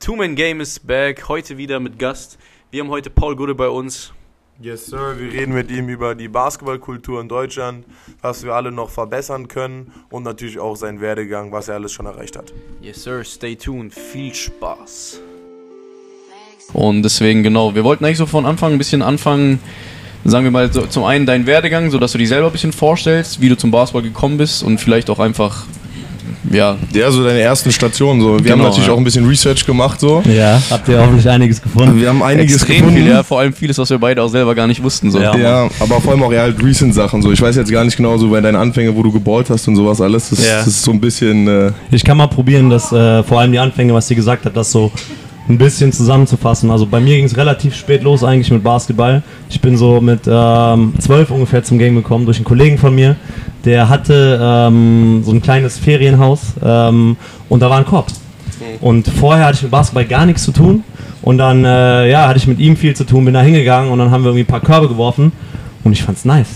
Two-Man Game ist back, heute wieder mit Gast. Wir haben heute Paul Gude bei uns. Yes, Sir. Wir reden mit ihm über die Basketballkultur in Deutschland, was wir alle noch verbessern können und natürlich auch seinen Werdegang, was er alles schon erreicht hat. Yes, Sir, stay tuned. Viel Spaß. Und deswegen, genau, wir wollten eigentlich so von Anfang ein bisschen anfangen, sagen wir mal, so, zum einen deinen Werdegang, sodass du dich selber ein bisschen vorstellst, wie du zum Basketball gekommen bist und vielleicht auch einfach, ja, Ja, so deine ersten Stationen. So. Wir Genau, haben natürlich ja. auch ein bisschen Research gemacht. So. Ja, habt ihr hoffentlich einiges gefunden. Wir haben einiges extrem gefunden. viel, ja, vor allem vieles, was wir beide auch selber gar nicht wussten. So. Ja. Ja, aber vor allem auch eher halt Recent-Sachen. So. Ich weiß jetzt gar nicht genau, so bei deinen Anfängen, wo du geballt hast und sowas alles. Das, Ja. das ist so ein bisschen. Äh, Ich kann mal probieren, das äh, vor allem die Anfänge, was sie gesagt hat, das so ein bisschen zusammenzufassen. Also bei mir ging es relativ spät los eigentlich mit Basketball. Ich bin so mit ähm, zwölf ungefähr zum Game gekommen durch einen Kollegen von mir. Der hatte ähm, so ein kleines Ferienhaus ähm, und da war ein Korb. Und vorher hatte ich mit Basketball gar nichts zu tun. Und dann äh, ja, hatte ich mit ihm viel zu tun, bin da hingegangen und dann haben wir irgendwie ein paar Körbe geworfen und ich fand's nice.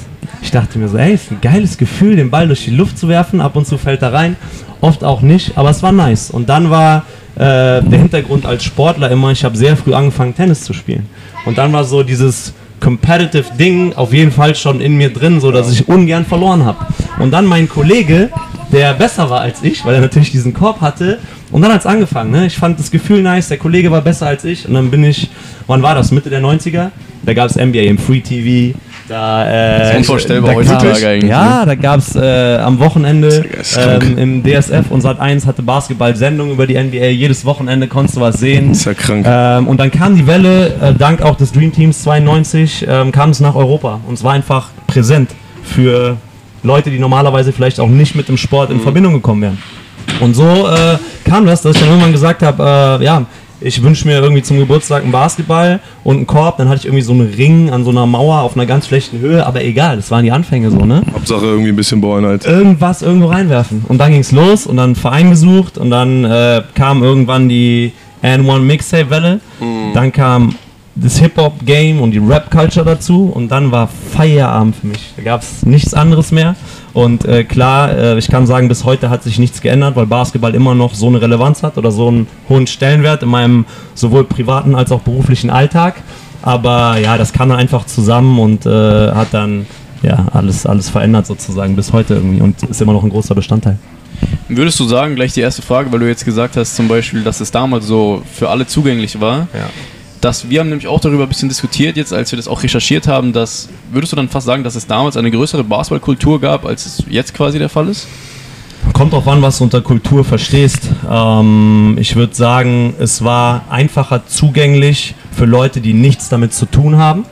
Ich dachte mir so, ey, ist ein geiles Gefühl, den Ball durch die Luft zu werfen. Ab und zu fällt er rein, oft auch nicht, aber es war nice. Und dann war äh, der Hintergrund als Sportler immer, ich habe sehr früh angefangen, Tennis zu spielen. Und dann war so dieses competitive Ding auf jeden Fall schon in mir drin, so dass ich ungern verloren habe. Und dann mein Kollege, der besser war als ich, weil er natürlich diesen Korb hatte. Und dann hat es angefangen. Ne? Ich fand das Gefühl nice, der Kollege war besser als ich. Und dann bin ich, wann war das? Mitte der 90er? Da gab es NBA im Free TV. Da, äh, Das ist unvorstellbar da heutzutage eigentlich, Ja, da gab es äh, am Wochenende ähm, im DSF und Sat1 hatte Basketball-Sendung über die NBA. Jedes Wochenende konntest du was sehen. ist ja krank. Ähm, und dann kam die Welle, äh, dank auch des Dream Teams 92, ähm, kam es nach Europa. Und es war einfach präsent für Leute, die normalerweise vielleicht auch nicht mit dem Sport in Verbindung gekommen wären. Und so äh, kam das, dass ich dann irgendwann gesagt habe, äh, ja, ich wünsche mir irgendwie zum Geburtstag einen Basketball und einen Korb. Dann hatte ich irgendwie so einen Ring an so einer Mauer auf einer ganz schlechten Höhe, aber egal, das waren die Anfänge so, ne? Hauptsache irgendwie ein bisschen ballen halt. irgendwas irgendwo reinwerfen. Und dann ging es los und dann einen Verein gesucht und dann äh, kam irgendwann die N1 Mixtape-Welle. Dann kam das Hip-Hop-Game und die Rap-Culture dazu und dann war Feierabend für mich. Da gab es nichts anderes mehr. Und äh, klar, äh, ich kann sagen, bis heute hat sich nichts geändert, weil Basketball immer noch so eine Relevanz hat oder so einen hohen Stellenwert in meinem sowohl privaten als auch beruflichen Alltag. Aber ja, das kam dann einfach zusammen und äh, hat dann ja, alles, alles verändert sozusagen bis heute irgendwie und ist immer noch ein großer Bestandteil. Würdest du sagen, gleich die erste Frage, weil du jetzt gesagt hast, zum Beispiel, dass es damals so für alle zugänglich war, Ja. Dass wir haben nämlich auch darüber ein bisschen diskutiert, jetzt als wir das auch recherchiert haben, dass, würdest du dann fast sagen, dass es damals eine größere Basketballkultur gab, als es jetzt quasi der Fall ist? Kommt drauf an, was du unter Kultur verstehst. Ähm, ich würde sagen, es war einfacher zugänglich für Leute, die nichts damit zu tun haben.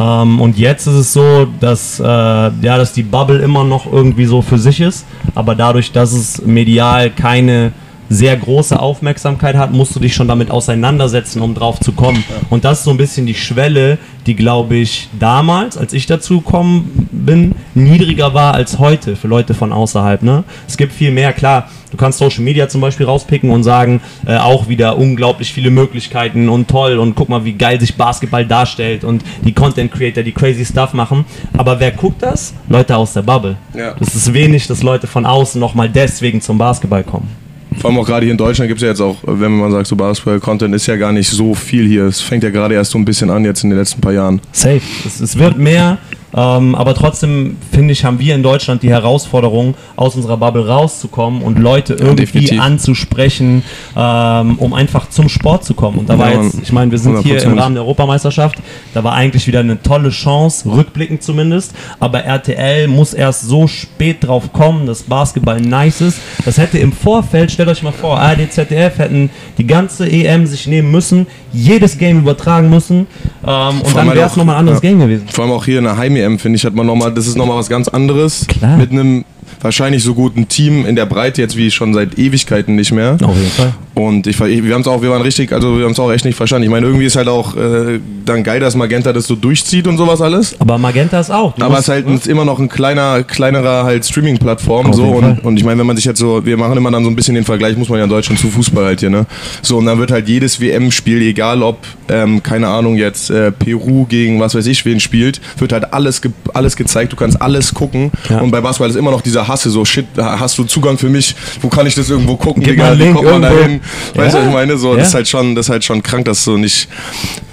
Ähm, und jetzt ist es so, dass, äh, ja, dass die Bubble immer noch irgendwie so für sich ist. Aber dadurch, dass es medial keine sehr große Aufmerksamkeit hat, musst du dich schon damit auseinandersetzen, um drauf zu kommen. Und das ist so ein bisschen die Schwelle, die, glaube ich, damals, als ich dazu gekommen bin, niedriger war als heute für Leute von außerhalb. Ne? Es gibt viel mehr, klar, du kannst Social Media zum Beispiel rauspicken und sagen, äh, auch wieder unglaublich viele Möglichkeiten und toll und guck mal, wie geil sich Basketball darstellt und die Content Creator, die crazy Stuff machen. Aber wer guckt das? Leute aus der Bubble. Ja. Das ist wenig, dass Leute von außen nochmal deswegen zum Basketball kommen. Vor allem auch gerade hier in Deutschland gibt es ja jetzt auch, wenn man sagt, so Basketball-Content ist ja gar nicht so viel hier. Es fängt ja gerade erst so ein bisschen an jetzt in den letzten paar Jahren. Safe. Es, es wird mehr, ähm, aber trotzdem finde ich, haben wir in Deutschland die Herausforderung, aus unserer Bubble rauszukommen und Leute irgendwie definitiv. anzusprechen, ähm, um einfach zum Sport zu kommen. Und da war Ja, jetzt, ich meine, wir sind hier im 100%. Rahmen der Europameisterschaft, da war eigentlich wieder eine tolle Chance, rückblickend zumindest, aber RTL muss erst so spät drauf kommen, dass Basketball nice ist. Das hätte im Vorfeld, stellt euch mal vor, ARD, ZDF hätten die ganze EM sich nehmen müssen, jedes Game übertragen müssen ähm, und dann halt wäre es auch- nochmal ein anderes ja. Game gewesen. Vor allem auch hier in der Heim-EM, finde ich, hat man nochmal, das ist nochmal was ganz anderes. Klar. Mit einem wahrscheinlich so guten Team in der Breite jetzt wie schon seit Ewigkeiten nicht mehr. Auf jeden Fall. Und ich, wir haben es auch, wir waren richtig, also wir haben es auch echt nicht verstanden. Ich meine, irgendwie ist halt auch äh, dann geil, dass Magenta das so durchzieht und sowas alles. Aber Magenta ist auch. Aber es ist halt ein, immer noch ein kleiner, kleinerer halt Streaming-Plattform. So und, und ich meine, wenn man sich jetzt so, wir machen immer dann so ein bisschen den Vergleich, muss man ja in Deutschland zu Fußball halt hier, ne? So, und dann wird halt jedes WM-Spiel, egal ob, ähm, keine Ahnung, jetzt äh, Peru gegen was weiß ich wen spielt, wird halt alles, ge alles gezeigt, du kannst alles gucken. Ja. Und bei Basketball ist immer noch dieser Hasse, so shit, hast du Zugang für mich, wo kann ich das irgendwo gucken, Gib Digga, wie kommt man da irgendwo. Weißt du, was ich meine? So, Ja. das ist halt schon, das ist halt schon krank, dass so nicht,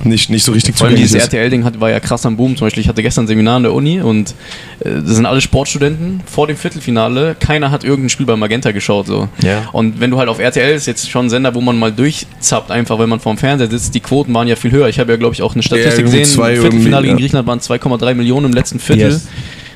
nicht, nicht so richtig Vor allem dieses. RTL-Ding war ja krass am Boom. Zum Beispiel, ich hatte gestern ein Seminar an der Uni und äh, das sind alle Sportstudenten. Vor dem Viertelfinale, keiner hat irgendein Spiel bei Magenta geschaut. So. Ja. Und wenn du halt auf RTL ist jetzt schon ein Sender, wo man mal durchzappt, einfach wenn man vorm Fernseher sitzt, die Quoten waren ja viel höher. Ich habe ja, glaube ich, auch eine Statistik gesehen. Viertelfinale gegen. Griechenland waren 2,3 Millionen im letzten Viertel. Yes.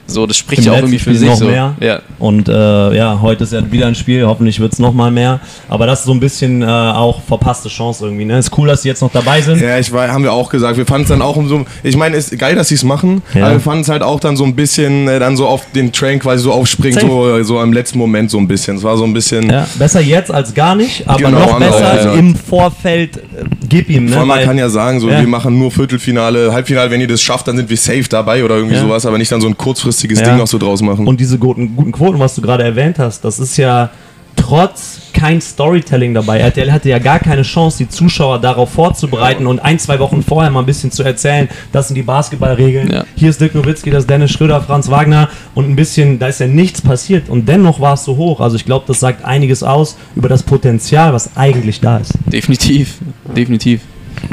So, das spricht Im ja auch irgendwie für Spiel sich. noch so. mehr. Ja. Und äh, ja, heute ist ja wieder ein Spiel, hoffentlich wird es nochmal mehr. Aber das ist so ein bisschen äh, auch verpasste Chance irgendwie. Ne? Ist cool, dass sie jetzt noch dabei sind. Ja, ich war, haben wir auch gesagt. Wir fanden es dann auch um so. Ich meine, ist geil, dass sie es machen, Ja. aber wir fanden es halt auch dann so ein bisschen, äh, dann so auf den Train quasi so aufspringen, so, so im letzten Moment so ein bisschen. Es war so ein bisschen. Ja, besser jetzt als gar nicht, aber Genau, noch besser auch gesagt. im Vorfeld. Gib ihm, ne? Vor allem, man kann ja sagen, so, Ja. wir machen nur Viertelfinale, Halbfinale, wenn ihr das schafft, dann sind wir safe dabei oder irgendwie Ja. sowas, aber nicht dann so ein kurzfristiges Ja. Ding noch so draus machen. Und diese guten, guten Quoten, was du gerade erwähnt hast, das ist ja trotz kein Storytelling dabei. RTL hatte ja gar keine Chance, die Zuschauer darauf vorzubereiten und ein, zwei Wochen vorher mal ein bisschen zu erzählen, das sind die Basketballregeln. Ja. Hier ist Dirk Nowitzki, das ist Dennis Schröder, Franz Wagner und ein bisschen, da ist ja nichts passiert und dennoch war es so hoch. Also ich glaube, das sagt einiges aus über das Potenzial, was eigentlich da ist. Definitiv, definitiv.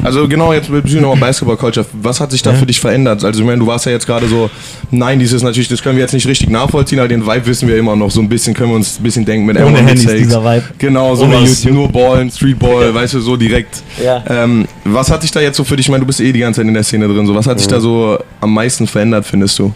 Also genau, jetzt bezüglich nochmal Basketball-Culture. Was hat sich da Ja. für dich verändert? Also ich meine, du warst ja jetzt gerade so, nein, dieses natürlich, das können wir jetzt nicht richtig nachvollziehen, aber den Vibe wissen wir immer noch. So ein bisschen können wir uns ein bisschen denken mit Ohne Handys, Takes. dieser Vibe. Genau, Ohne sowas, YouTube. nur Ballen, Streetball, weißt du, so direkt. Ja. Ähm, was hat sich da jetzt so für dich, ich meine, du bist eh die ganze Zeit in der Szene drin, so was hat sich da so am meisten verändert, findest du?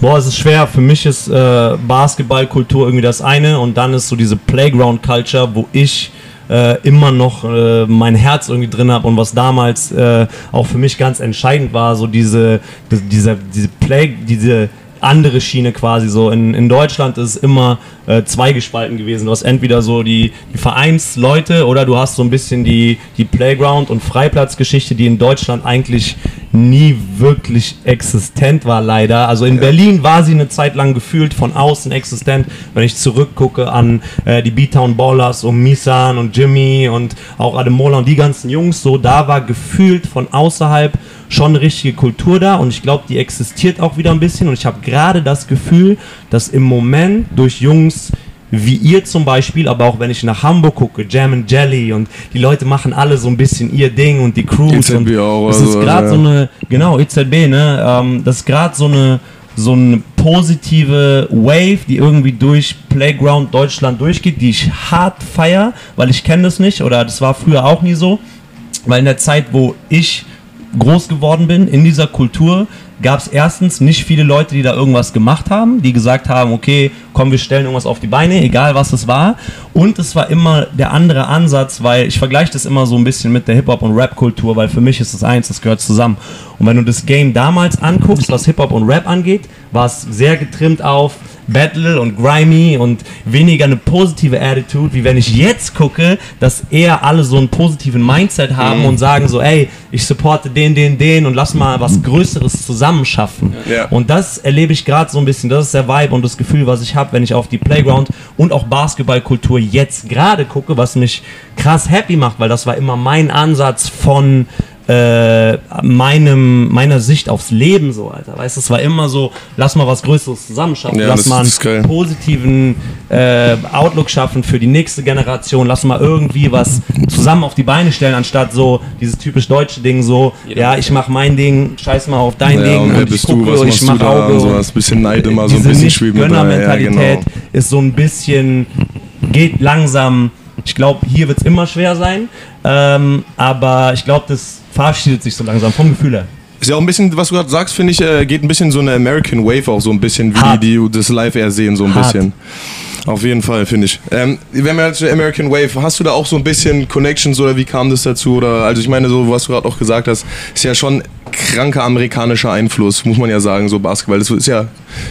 Boah, es ist schwer. Für mich ist äh, Basketballkultur irgendwie das eine und dann ist so diese Playground-Culture, wo ich äh, immer noch äh, mein Herz irgendwie drin habe und was damals äh, auch für mich ganz entscheidend war, so diese, die- diese, diese Play, diese andere Schiene quasi so. In, in Deutschland ist es immer äh, zweigespalten gewesen. Du hast entweder so die, die Vereinsleute oder du hast so ein bisschen die, die Playground- und Freiplatzgeschichte, die in Deutschland eigentlich nie wirklich existent war, leider. Also in Berlin war sie eine Zeit lang gefühlt von außen existent. Wenn ich zurückgucke an äh, die B-Town Ballers um Misan und Jimmy und auch Ademola und die ganzen Jungs, so da war gefühlt von außerhalb schon eine richtige Kultur da und ich glaube, die existiert auch wieder ein bisschen und ich habe gerade das Gefühl, dass im Moment durch Jungs wie ihr zum Beispiel, aber auch wenn ich nach Hamburg gucke, Jam and Jelly und die Leute machen alle so ein bisschen ihr Ding und die Crews EZB und auch es oder ist gerade ja. so eine, genau, EZB, ne, ähm, das ist gerade so eine so eine positive Wave, die irgendwie durch Playground Deutschland durchgeht, die ich hart feier, weil ich kenne das nicht oder das war früher auch nie so, weil in der Zeit, wo ich groß geworden bin in dieser Kultur, gab es erstens nicht viele Leute, die da irgendwas gemacht haben, die gesagt haben, okay, komm, wir stellen irgendwas auf die Beine, egal was es war. Und es war immer der andere Ansatz, weil ich vergleiche das immer so ein bisschen mit der Hip-Hop- und Rap-Kultur, weil für mich ist es eins, das gehört zusammen. Und wenn du das Game damals anguckst, was Hip-Hop und Rap angeht, war es sehr getrimmt auf Battle und Grimy und weniger eine positive Attitude, wie wenn ich jetzt gucke, dass eher alle so einen positiven Mindset haben und sagen so, ey, ich supporte den, den, den und lass mal was Größeres zusammen schaffen. Ja. Und das erlebe ich gerade so ein bisschen, das ist der Vibe und das Gefühl, was ich habe, wenn ich auf die Playground und auch Basketballkultur jetzt gerade gucke, was mich krass happy macht, weil das war immer mein Ansatz von äh, meinem, meiner Sicht aufs Leben so, Alter. Weißt du, es war immer so, lass mal was Größeres zusammen schaffen, Ja, lass mal einen positiven äh, Outlook schaffen für die nächste Generation, lass mal irgendwie was zusammen auf die Beine stellen, anstatt so dieses typisch deutsche Ding so, ja, ich mach mein Ding, scheiß mal auf dein Ja, Ding und wer ich bist gucke, du, was ich mach Auge und und sowas, bisschen Neid immer, so ein bisschen schweben rein, ja, genau. ist so ein bisschen, geht langsam. Ich glaube, hier wird es immer schwer sein, ähm, aber ich glaube, das verabschiedet sich so langsam vom Gefühl her. Ist ja auch ein bisschen, was du gerade sagst, finde ich, äh, geht ein bisschen so eine American Wave auch so ein bisschen, wie Hart. die, die das live eher sehen, so ein Hart. bisschen. Auf jeden Fall, finde ich. Ähm, wenn wir jetzt American Wave, hast du da auch so ein bisschen Connections oder wie kam das dazu? Oder also ich meine, so was du gerade auch gesagt hast, ist ja schon kranker amerikanischer Einfluss, muss man ja sagen, so Basketball. Das ist ja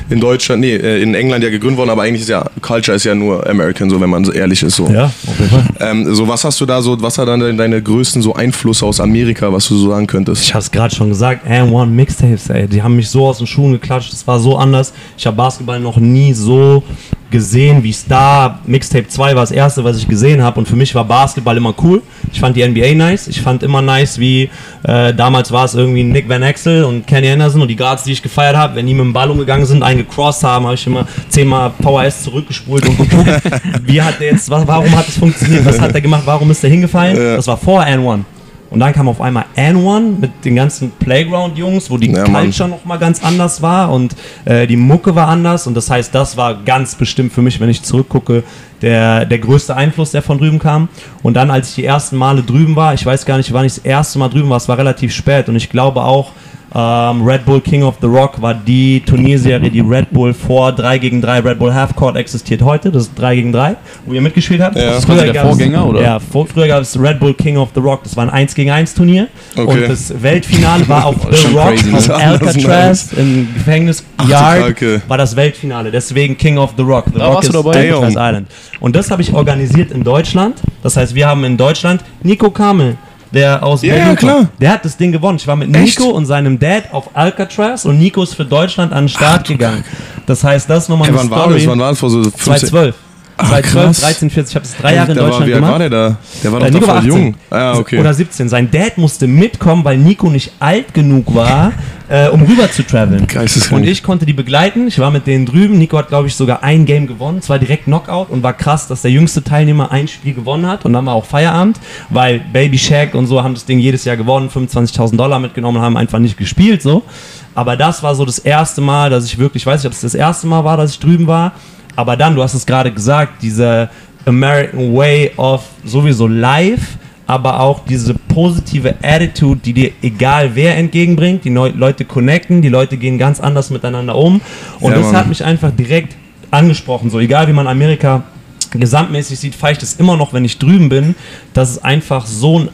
in Deutschland, nee, äh, in England ja gegründet worden, aber eigentlich ist ja, Culture ist ja nur American, so wenn man so ehrlich ist. So. Ja, auf jeden Fall. Ähm, so was hast du da so, was hat dann deine, deine größten so Einflüsse aus Amerika, was du so sagen könntest? Ich habe es gerade schon gesagt, and One Mixtapes, ey, die haben mich so aus den Schuhen geklatscht, das war so anders. Ich habe Basketball noch nie so gesehen, wie da, Mixtape 2 war das erste, was ich gesehen habe und für mich war Basketball immer cool. Ich fand die NBA nice, ich fand immer nice, wie äh, damals war es irgendwie Nick Van Exel und Kenny Anderson und die Guards, die ich gefeiert habe, wenn die mit dem Ball umgegangen sind, einen gecrossed haben, habe ich immer zehnmal Power S zurückgespult und geguckt, wie hat der jetzt, warum hat es funktioniert, was hat er gemacht, warum ist er hingefallen? Das war vor N1. Und dann kam auf einmal N1 mit den ganzen Playground-Jungs, wo die Ja. Culture nochmal ganz anders war und äh, die Mucke war anders. Und das heißt, das war ganz bestimmt für mich, wenn ich zurückgucke, der, der größte Einfluss, der von drüben kam. Und dann, als ich die ersten Male drüben war, ich weiß gar nicht, wann ich das erste Mal drüben war, es war relativ spät. Und ich glaube auch, ähm, Red Bull King of the Rock war die Turnierserie, die Red Bull vor 3 gegen 3 Red Bull Half Court existiert heute. Das ist 3 gegen 3, wo ihr mitgespielt habt. Ja. Das war der Vorgänger, oder? Ja, vor, früher gab es Red Bull King of the Rock. Das war ein 1 gegen 1 Turnier. Okay. Und das Weltfinale war auf The Rock, crazy, ne? auf Alcatraz, im Gefängnis Yard, Kacke. war das Weltfinale. Deswegen King of the Rock. The Da Rock warst du ist dabei? Alcatraz. Island. Und das habe ich organisiert in Deutschland. Das heißt, wir haben in Deutschland Nico Kamel, der aus Ja, Berlin ja, klar. kommt. Der hat das Ding gewonnen. Ich war mit Echt? Nico und seinem Dad auf Alcatraz und Nico ist für Deutschland an den Start gegangen. Das heißt, das nochmal Hey, eine wann war Story. das? Wann war das? Vor so 15 2012. Ah, 2012, krass. 13, 14. Ich habe es drei Jahre in Da war, Deutschland wie gemacht. war der da? Der war doch Äh, Nico war voll 18. jung. Ah, okay. Oder 17. Sein Dad musste mitkommen, weil Nico nicht alt genug war, äh, um rüber zu traveln. Und ich konnte die begleiten. Ich war mit denen drüben. Nico hat, glaube ich, sogar ein Game gewonnen. Zwar direkt Knockout und war krass, dass der jüngste Teilnehmer ein Spiel gewonnen hat. Und dann war auch Feierabend, weil Baby Shaq und so haben das Ding jedes Jahr gewonnen, 25.000 Dollar mitgenommen und haben einfach nicht gespielt so. Aber das war so das erste Mal, dass ich wirklich, ich weiß nicht, ob es das erste Mal war, dass ich drüben war. Aber dann, du hast es gerade gesagt, diese American Way of sowieso live, aber auch diese positive Attitude, die dir egal wer entgegenbringt, die Leute connecten, die Leute gehen ganz anders miteinander um. Und Ja, das Mann. hat mich einfach direkt angesprochen. So egal wie man Amerika gesamtmäßig sieht, feiere ich das immer noch, wenn ich drüben bin, dass es einfach so ein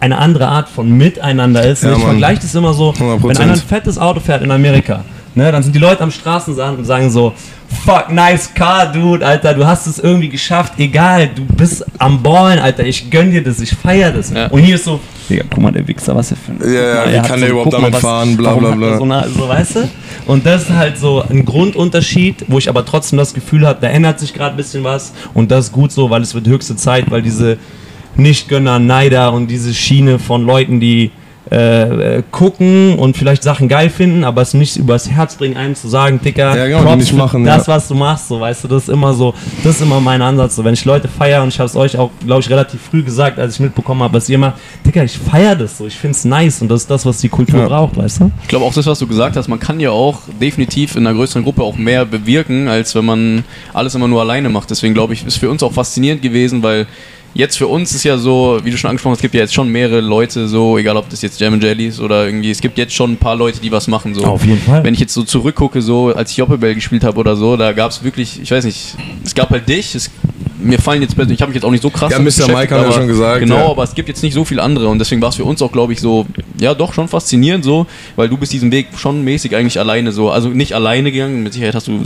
eine andere Art von Miteinander ist. Ja, ich vergleiche das immer so, 100%. wenn einer ein fettes Auto fährt in Amerika, ne, dann sind die Leute am Straßensand und sagen so, fuck, nice car, dude, Alter, du hast es irgendwie geschafft, egal, du bist am Ballen, Alter, ich gönn dir das, ich feier das. Ja. Und hier ist so, Digga, guck mal, der Wichser, was er für ein... Ja, ja, wie kann der überhaupt mal, damit fahren, bla, bla, bla. So, eine, so, weißt du? Und das ist halt so ein Grundunterschied, wo ich aber trotzdem das Gefühl habe, da ändert sich gerade ein bisschen was und das ist gut so, weil es wird höchste Zeit, weil diese Nichtgönner, Neider und diese Schiene von Leuten, die äh, äh, gucken und vielleicht Sachen geil finden, aber es nicht übers Herz bringen, einem zu sagen, Dicker, Ja, genau, Props machen, das, ja. was du machst, so, weißt du, das ist immer so, das ist immer mein Ansatz, so, wenn ich Leute feiere und ich habe es euch auch, glaube ich, relativ früh gesagt, als ich mitbekommen habe, was ihr macht, Dicker, ich feiere das so, ich finde es nice und das ist das, was die Kultur Ja. braucht, weißt du? Ich glaube auch das, was du gesagt hast, man kann ja auch definitiv in einer größeren Gruppe auch mehr bewirken, als wenn man alles immer nur alleine macht. Deswegen glaube ich, ist für uns auch faszinierend gewesen, weil jetzt für uns ist ja so, wie du schon angesprochen hast, es gibt ja jetzt schon mehrere Leute, so, egal ob das jetzt Jam Jelly ist oder irgendwie, es gibt jetzt schon ein paar Leute, die was machen. So. Auf jeden Fall. Wenn ich jetzt so zurückgucke, so als ich Joppebell gespielt habe oder so, da gab es wirklich, ich weiß nicht, es gab halt dich, es, mir fallen jetzt, ich habe mich jetzt auch nicht so krass Ja, Mr. Mike ja aber- schon gesagt, Genau, ja. aber es gibt jetzt nicht so viele andere und deswegen war es für uns auch, glaube ich, so, ja, doch schon faszinierend so, weil du bist diesen Weg schon mäßig eigentlich alleine so, also nicht alleine gegangen, mit Sicherheit hast du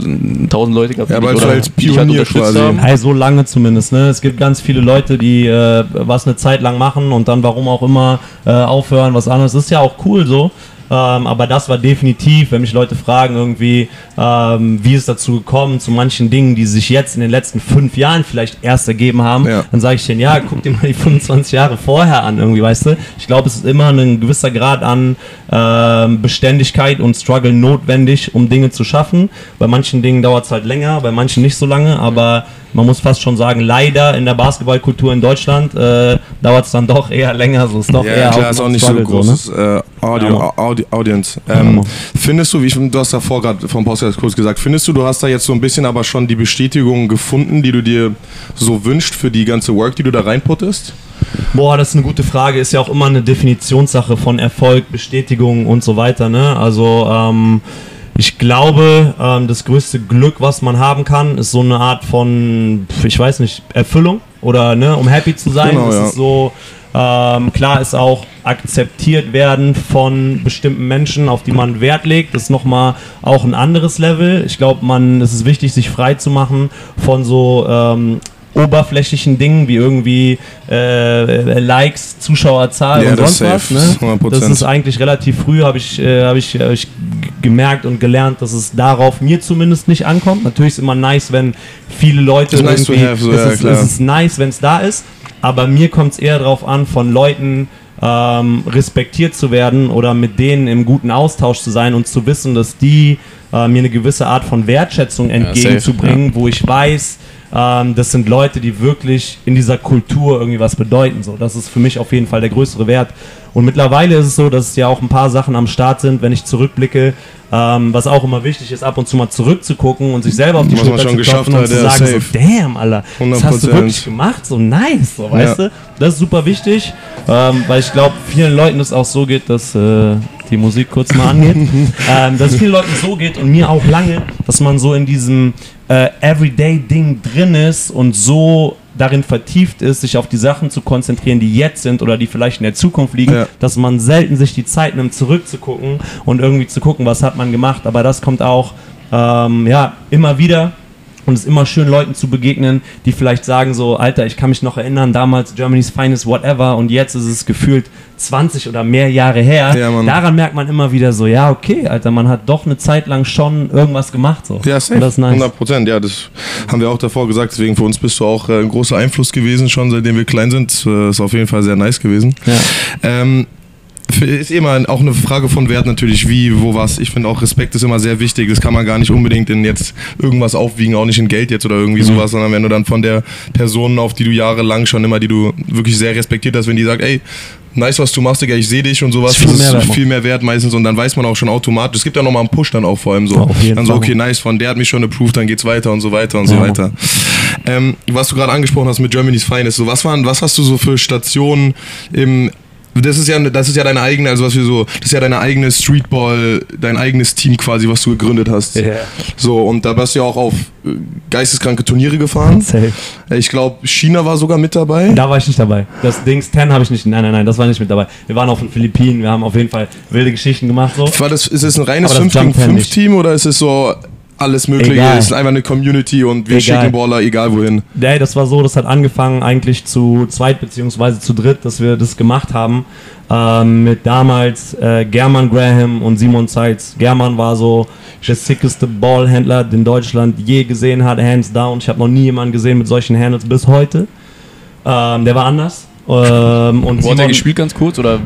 tausend Leute gehabt, Ja, die aber als die dich halt Pionier unterstützt quasi. haben. Hey, so lange zumindest, ne? Es gibt ganz viele Leute, die äh, was eine Zeit lang machen und dann warum auch immer äh, aufhören, was anderes. Das ist ja auch cool so. Ähm, aber das war definitiv, wenn mich Leute fragen, irgendwie, ähm, wie es dazu gekommen, zu manchen Dingen, die sich jetzt in den letzten fünf Jahren vielleicht erst ergeben haben, Ja. dann sage ich denen, ja, guck dir mal die 25 Jahre vorher an, irgendwie, weißt du? Ich glaube, es ist immer ein gewisser Grad an ähm, Beständigkeit und Struggle notwendig, um Dinge zu schaffen. Bei manchen Dingen dauert es halt länger, bei manchen nicht so lange, aber man muss fast schon sagen, leider in der Basketballkultur in Deutschland äh, dauert es dann doch eher länger, so ist doch Ja, eher klar, auch ist auch nicht so großes äh, Audio, Ja, Audi Audience. Ja, Ähm, Mann. findest du, wie ich, du hast davor gerade vom Podcast kurz gesagt, findest du, du hast da jetzt so ein bisschen aber schon die Bestätigung gefunden, die du dir so wünschst für die ganze Work, die du da reinputtest? Boah, das ist eine gute Frage. Ist ja auch immer eine Definitionssache von Erfolg, Bestätigung und so weiter. Ne? Also ähm, ich glaube, ähm, das größte Glück, was man haben kann, ist so eine Art von, ich weiß nicht, Erfüllung oder ne, um happy zu sein. Genau, ja. so ähm, klar ist auch akzeptiert werden von bestimmten Menschen, auf die man Wert legt. Ist nochmal auch ein anderes Level. Ich glaube, man, es ist wichtig, sich frei zu machen von so ähm, oberflächlichen Dingen wie irgendwie äh, Likes, Zuschauerzahl Ja, und sonst was. Ne? 100%. Das ist eigentlich relativ früh, habe ich, äh, hab ich, hab ich gemerkt und gelernt, dass es darauf mir zumindest nicht ankommt. Natürlich ist immer nice, wenn viele Leute Ist nice irgendwie, have, so, es, ja, ist, es ist nice, wenn es da ist, aber mir kommt es eher darauf an, von Leuten ähm, respektiert zu werden oder mit denen im guten Austausch zu sein und zu wissen, dass die äh, mir eine gewisse Art von Wertschätzung entgegenzubringen, wo ich weiß, ähm, das sind Leute, die wirklich in dieser Kultur irgendwie was bedeuten. So, das ist für mich auf jeden Fall der größere Wert. Und mittlerweile ist es so, dass ja auch ein paar Sachen am Start sind, wenn ich zurückblicke, ähm, was auch immer wichtig ist, ab und zu mal zurückzugucken und sich selber auf die Schulter zu klopfen und zu sagen, safe. so, damn, Alter, das hast du 100%. wirklich gemacht, so nice, so, weißt Ja. du? Das ist super wichtig, ähm, weil ich glaube, vielen Leuten es auch so geht, dass äh, die Musik kurz mal angeht, ähm, dass es vielen Leuten so geht und mir auch lange, dass man so in diesem äh, Everyday-Ding drin ist und so darin vertieft ist, sich auf die Sachen zu konzentrieren, die jetzt sind oder die vielleicht in der Zukunft liegen, Ja. dass man selten sich die Zeit nimmt, zurückzugucken und irgendwie zu gucken, was hat man gemacht. Aber das kommt auch ähm, ja, immer wieder. Und es ist immer schön, Leuten zu begegnen, die vielleicht sagen so, Alter, ich kann mich noch erinnern, damals Germany's Finest, whatever, und jetzt ist es gefühlt 20 oder mehr Jahre her. Ja. Daran merkt man immer wieder so, ja, okay, Alter, man hat doch eine Zeit lang schon irgendwas gemacht. So. Ja, safe. Und das ist nice. 100 Prozent, ja, das haben wir auch davor gesagt. Deswegen für uns bist du auch äh, ein großer Einfluss gewesen, schon seitdem wir klein sind. Äh, ist auf jeden Fall sehr nice gewesen. Ja. Ähm, ist immer auch eine Frage von Wert natürlich, wie, wo, was. Ich finde auch Respekt ist immer sehr wichtig. Das kann man gar nicht unbedingt in jetzt irgendwas aufwiegen, auch nicht in Geld jetzt oder irgendwie Mhm. sowas, sondern wenn du dann von der Person, auf die du jahrelang schon immer, die du wirklich sehr respektiert hast, wenn die sagt, ey, nice, was du machst, Digga, ich sehe dich und sowas, Ist viel das mehr ist wert, viel mehr wert meistens und dann weiß man auch schon automatisch. Es gibt ja nochmal einen Push dann auch vor allem so. Jeden dann so, okay, nice, von der hat mich schon approved, dann geht's weiter und so weiter und so Ja. weiter. Ähm, was du gerade angesprochen hast mit Germany's Finest, so was waren, was hast du so für Stationen im das ist ja das ist ja deine eigene, also was wir so, das ist ja deine eigene Streetball, dein eigenes Team quasi, was du gegründet hast. Ja. So und da bist du ja auch auf äh, geisteskranke Turniere gefahren. Safe. Ich glaube, China war sogar mit dabei. Da war ich nicht dabei. Das Dings 10 habe ich nicht. Nein, nein, nein, das war nicht mit dabei. Wir waren auf den Philippinen, wir haben auf jeden Fall wilde Geschichten gemacht. So. War das, ist es ein reines Aber das 5 gegen Jump Ten 5 nicht. Team oder ist es so alles Mögliche? Egal. Es ist einfach eine Community und wir Egal. schicken Baller egal wohin. Nee, das war so, das hat angefangen eigentlich zu zweit beziehungsweise zu dritt, dass wir das gemacht haben. Ähm, mit damals äh, German Graham und Simon Zeitz. German war so der sickeste Ballhändler, den Deutschland je gesehen hat, hands down. Ich habe noch nie jemanden gesehen mit solchen Handles bis heute. Ähm, der war anders. Ähm, und Wo hat er Simon- gespielt ganz kurz? Oder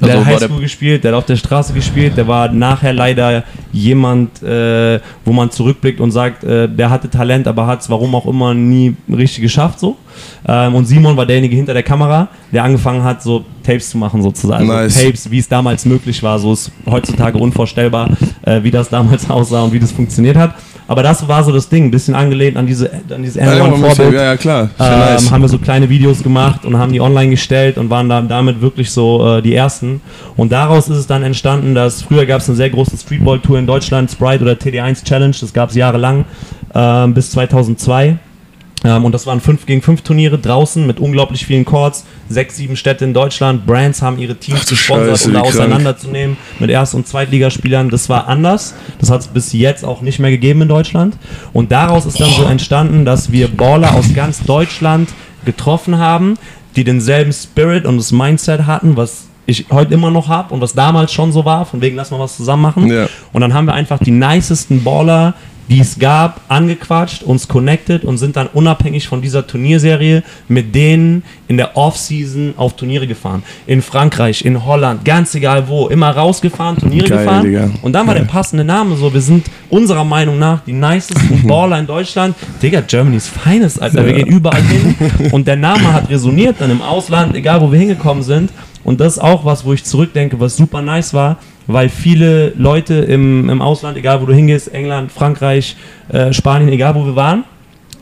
der also hat war der Highschool gespielt, der hat auf der Straße gespielt, der war nachher leider jemand, äh, wo man zurückblickt und sagt, äh, der hatte Talent, aber hat es warum auch immer nie richtig geschafft so. Ähm, und Simon war derjenige hinter der Kamera, der angefangen hat, so Tapes zu machen sozusagen. Also Nice. Tapes, wie es damals möglich war, so ist heutzutage unvorstellbar, äh, wie das damals aussah und wie das funktioniert hat. Aber das war so das Ding, ein bisschen angelehnt an diese an dieses Ja, ja, N1-Vorbild ja, ja, klar. Ähm, nice. haben wir so kleine Videos gemacht und haben die online gestellt und waren dann damit wirklich so äh, die ersten. Und daraus ist es dann entstanden, dass früher gab es eine sehr große Streetball-Tour in Deutschland, Sprite oder TD1 Challenge, das gab es jahrelang ähm, bis 2002. Ähm, und das waren 5 gegen 5 Turniere draußen mit unglaublich vielen Courts. Sechs, sieben Städte in Deutschland. Brands haben ihre Teams gesponsert, um da auseinanderzunehmen mit Erst- und Zweitligaspielern. Das war anders. Das hat es bis jetzt auch nicht mehr gegeben in Deutschland. Und daraus ist dann so entstanden, dass wir Baller aus ganz Deutschland getroffen haben, die denselben Spirit und das Mindset hatten, was ich heute immer noch habe und was damals schon so war, von wegen lass mal was zusammen machen. Ja. Und dann haben wir einfach die nicesten Baller, die es gab, angequatscht, uns connected und sind dann unabhängig von dieser Turnierserie mit denen in der Offseason auf Turniere gefahren. In Frankreich, in Holland, ganz egal wo, immer rausgefahren, Turniere Geil, gefahren. Digga. Und dann war Geil. der passende Name so, wir sind unserer Meinung nach die nicesten Baller in Deutschland. Digga, Germany's Finest, Alter, wir gehen überall hin. Und der Name hat resoniert dann im Ausland, egal wo wir hingekommen sind. Und das ist auch was, wo ich zurückdenke, was super nice war, weil viele Leute im, im Ausland, egal wo du hingehst, England, Frankreich, äh, Spanien, egal wo wir waren,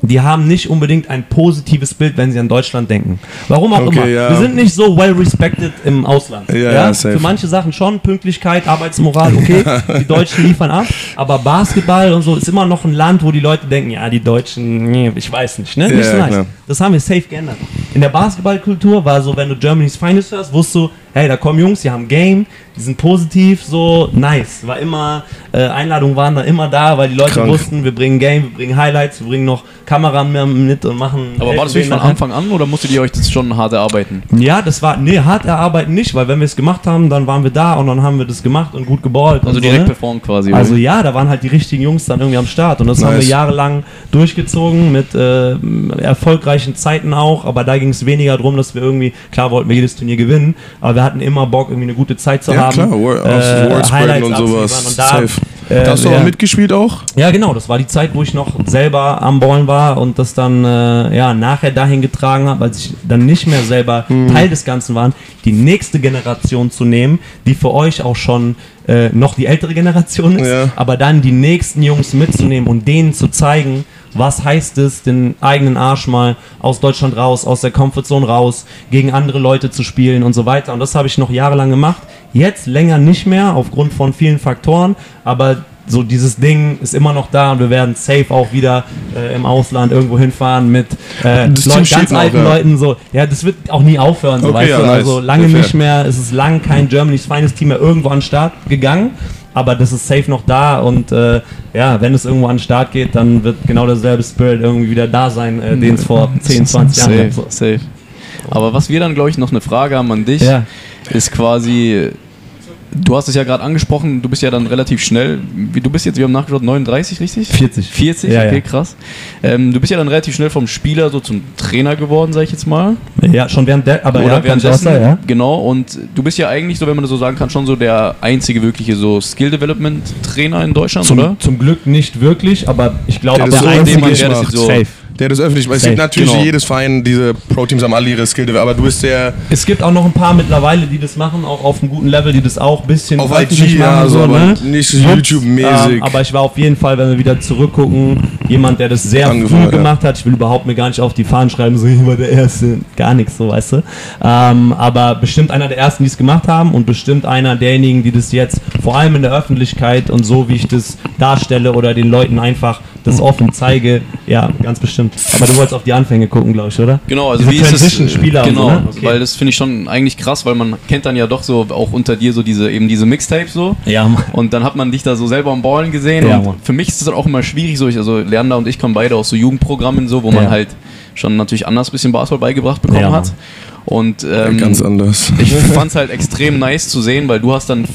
die haben nicht unbedingt ein positives Bild, wenn sie an Deutschland denken. Warum auch Okay, immer. ja. Wir sind nicht so well respected im Ausland. Ja, ja. Für manche Sachen schon, Pünktlichkeit, Arbeitsmoral, okay, die Deutschen liefern ab, aber Basketball und so ist immer noch ein Land, wo die Leute denken, ja, die Deutschen, nee, ich weiß nicht, ne? Nicht so nice. klar. das haben wir safe geändert. In der Basketballkultur war so, wenn du Germany's Finest hörst, wusstest du, hey, da kommen Jungs, die haben Game, die sind positiv, so nice. War immer, äh, Einladungen waren da immer da, weil die Leute Krank. wussten, wir bringen Game, wir bringen Highlights, wir bringen noch Kameramann mit und machen. Aber war das wirklich von Anfang an oder musstet ihr euch das schon hart erarbeiten? Ja, das war, nee, hart erarbeiten nicht, weil wenn wir es gemacht haben, dann waren wir da und dann haben wir das gemacht und gut geballt. Also und direkt so, ne? performt quasi. Also oder? ja, da waren halt die richtigen Jungs dann irgendwie am Start und das haben wir Nice. jahrelang durchgezogen mit äh, erfolgreichen Zeiten auch, aber da ging es weniger darum, dass wir irgendwie, klar wollten wir jedes Turnier gewinnen, aber wir hatten immer Bock, irgendwie eine gute Zeit zu Ja, haben. Klar, Wor- aus Wordspreaden und sowas. und da, Safe. äh, Da hast du ja. auch mitgespielt auch? Ja, genau, das war die Zeit, wo ich noch selber am Ballen war und das dann äh, ja, nachher dahin getragen habe, als ich dann nicht mehr selber Hm. Teil des Ganzen war, die nächste Generation zu nehmen, die für euch auch schon äh, noch die ältere Generation ist, Ja. aber dann die nächsten Jungs mitzunehmen und denen zu zeigen, was heißt es, den eigenen Arsch mal aus Deutschland raus, aus der Comfortzone raus, gegen andere Leute zu spielen und so weiter. Und das habe ich noch jahrelang gemacht. Jetzt länger nicht mehr, aufgrund von vielen Faktoren, aber so dieses Ding ist immer noch da und wir werden safe auch wieder äh, im Ausland irgendwo hinfahren mit äh, steht ganz alten ja. Leuten so. Ja, das wird auch nie aufhören, so Okay, weißt ja, du. nice. Also lange Sehr fair. nicht mehr, es ist lang kein Germany's Finest Team mehr irgendwo an den Start gegangen. Aber das ist safe noch da und äh, ja, wenn es irgendwo an den Start geht, dann wird genau derselbe Spirit irgendwie wieder da sein, äh, den es vor 10, 20 Jahren safe, gab. So. safe. Aber was wir dann, glaube ich, noch eine Frage haben an dich, Ja. ist quasi, du hast es ja gerade angesprochen, du bist ja dann relativ schnell, wie, du bist jetzt, wir haben nachgeschaut, 39, richtig? 40. 40, Ja, okay, ja. krass. Ähm, du bist ja dann relativ schnell vom Spieler so zum Trainer geworden, sag ich jetzt mal. Ja, schon während der, aber Oder ja, währenddessen, sagen, ja. genau. Und du bist ja eigentlich so, wenn man das so sagen kann, schon so der einzige wirkliche so Skill Development Trainer in Deutschland, oder? Zum, zum Glück nicht wirklich, aber ich glaube, Der der, das so einzige der das jetzt so- Safe. Der das öffentlich macht. Es Safe. gibt natürlich Genau. jedes Verein, diese Pro-Teams haben alle ihre Skill, aber du bist der Es gibt auch noch ein paar mittlerweile, die das machen, auch auf einem guten Level, die das auch ein bisschen Auf öffentlich IG, ja, so, aber nicht so Juckt, YouTube-mäßig. Ähm, aber ich war auf jeden Fall, wenn wir wieder zurückgucken, jemand, der das sehr Angefangen, früh ja. gemacht hat. Ich will überhaupt mir gar nicht auf die Fahnen schreiben, so ich war der Erste, gar nichts, so weißt du. Ähm, aber bestimmt einer der Ersten, die es gemacht haben und bestimmt einer derjenigen, die das jetzt vor allem in der Öffentlichkeit und so, wie ich das darstelle oder den Leuten einfach das offen zeige, ja, ganz bestimmt. Aber du wolltest auf die Anfänge gucken, glaube ich, oder? Genau, also Diese wie ist es? Und Genau, so, ne? Okay. weil das finde ich schon eigentlich krass, weil man kennt dann ja doch so auch unter dir so diese eben diese Mixtapes so. Ja, Mann. Und dann hat man dich da so selber am Ballen gesehen. Ja, und Mann. für mich ist es dann auch immer schwierig, so ich, also Leander und ich kommen beide aus so Jugendprogrammen so, wo man Ja. halt schon natürlich anders ein bisschen Basketball beigebracht bekommen Ja, hat. Und ähm, ganz anders. ich fand es halt extrem nice zu sehen, weil du hast dann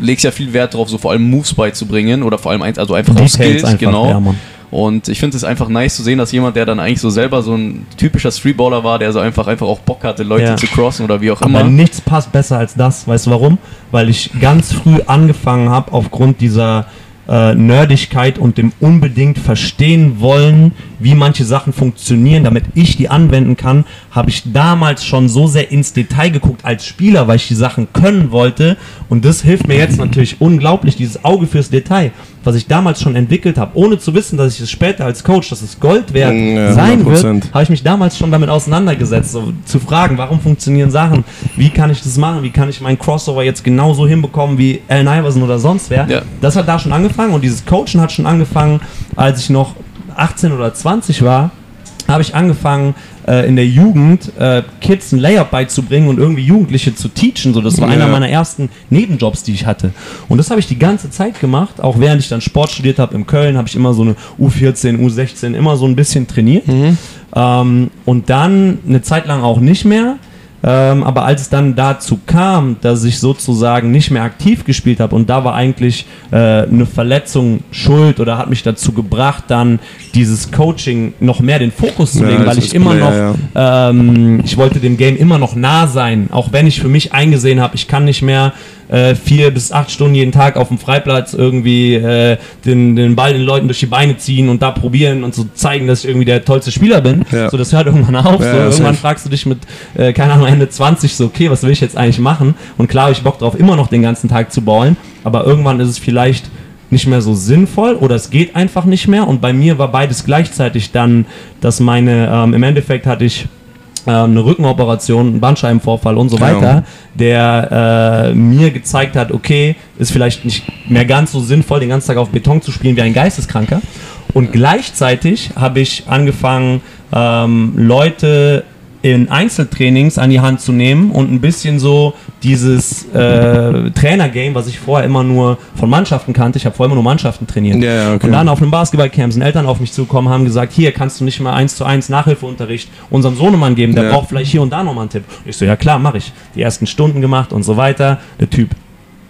legst ja viel Wert drauf, so vor allem Moves beizubringen oder vor allem eins, also einfach auch Skills, einfach, genau. ja. Und ich finde es einfach nice zu sehen, dass jemand, der dann eigentlich so selber so ein typischer Streetballer war, der so einfach einfach auch Bock hatte, Leute Ja. zu crossen oder wie auch Aber immer. nichts passt besser als das. Weißt du warum? Weil ich ganz früh angefangen habe, aufgrund dieser äh, Nerdigkeit und dem unbedingt verstehen wollen, wie manche Sachen funktionieren, damit ich die anwenden kann, habe ich damals schon so sehr ins Detail geguckt als Spieler, weil ich die Sachen können wollte. Und das hilft mir jetzt natürlich unglaublich, dieses Auge fürs Detail, was ich damals schon entwickelt habe, ohne zu wissen, dass ich es später als Coach, dass es Gold wert Ja, sein 100%. wird, habe ich mich damals schon damit auseinandergesetzt, so zu fragen, warum funktionieren Sachen, wie kann ich das machen, wie kann ich meinen Crossover jetzt genauso hinbekommen wie Allen Iverson oder sonst wer. Ja. Das hat da schon angefangen und dieses Coachen hat schon angefangen, als ich noch 18 oder 20 war, habe ich angefangen, äh, in der Jugend äh, Kids ein Layup beizubringen und irgendwie Jugendliche zu teachen. So, das war Ja. einer meiner ersten Nebenjobs, die ich hatte. Und das habe ich die ganze Zeit gemacht. Auch während ich dann Sport studiert habe in Köln, habe ich immer so eine U14, U16 immer so ein bisschen trainiert. Ähm, und dann eine Zeit lang auch nicht mehr. Ähm, aber als es dann dazu kam, dass ich sozusagen nicht mehr aktiv gespielt habe und da war eigentlich äh, eine Verletzung schuld oder hat mich dazu gebracht, dann dieses Coaching noch mehr den Fokus zu Ja, legen, weil als ich immer Player, noch, ähm, ich wollte dem Game immer noch nah sein, auch wenn ich für mich eingesehen habe, ich kann nicht mehr äh, vier bis acht Stunden jeden Tag auf dem Freiplatz irgendwie äh, den, den Ball den Leuten durch die Beine ziehen und da probieren und so zeigen, dass ich irgendwie der tollste Spieler bin. Ja. So, das hört irgendwann auf. Ja, so, irgendwann fragst du dich mit, äh, keine Ahnung, Ende 20 so, okay, was will ich jetzt eigentlich machen? Und klar habe ich Bock drauf, immer noch den ganzen Tag zu ballen, aber irgendwann ist es vielleicht nicht mehr so sinnvoll oder es geht einfach nicht mehr. Und bei mir war beides gleichzeitig dann, dass meine, ähm, im Endeffekt hatte ich eine Rückenoperation, einen Bandscheibenvorfall und so Ja. weiter, der äh, mir gezeigt hat, okay, ist vielleicht nicht mehr ganz so sinnvoll, den ganzen Tag auf Beton zu spielen wie ein Geisteskranker. Und gleichzeitig habe ich angefangen, ähm, Leute in Einzeltrainings an die Hand zu nehmen und ein bisschen so dieses äh, Trainer-Game, was ich vorher immer nur von Mannschaften kannte, ich habe vorher immer nur Mannschaften trainiert. Ja, ja, okay. Und dann auf einem Basketballcamp sind Eltern auf mich zugekommen, haben gesagt, hier kannst du nicht mal eins zu eins Nachhilfeunterricht unserem Sohnemann geben, der Ja. braucht vielleicht hier und da nochmal einen Tipp. Ich so, ja klar, mache ich. Die ersten Stunden gemacht und so weiter. Der Typ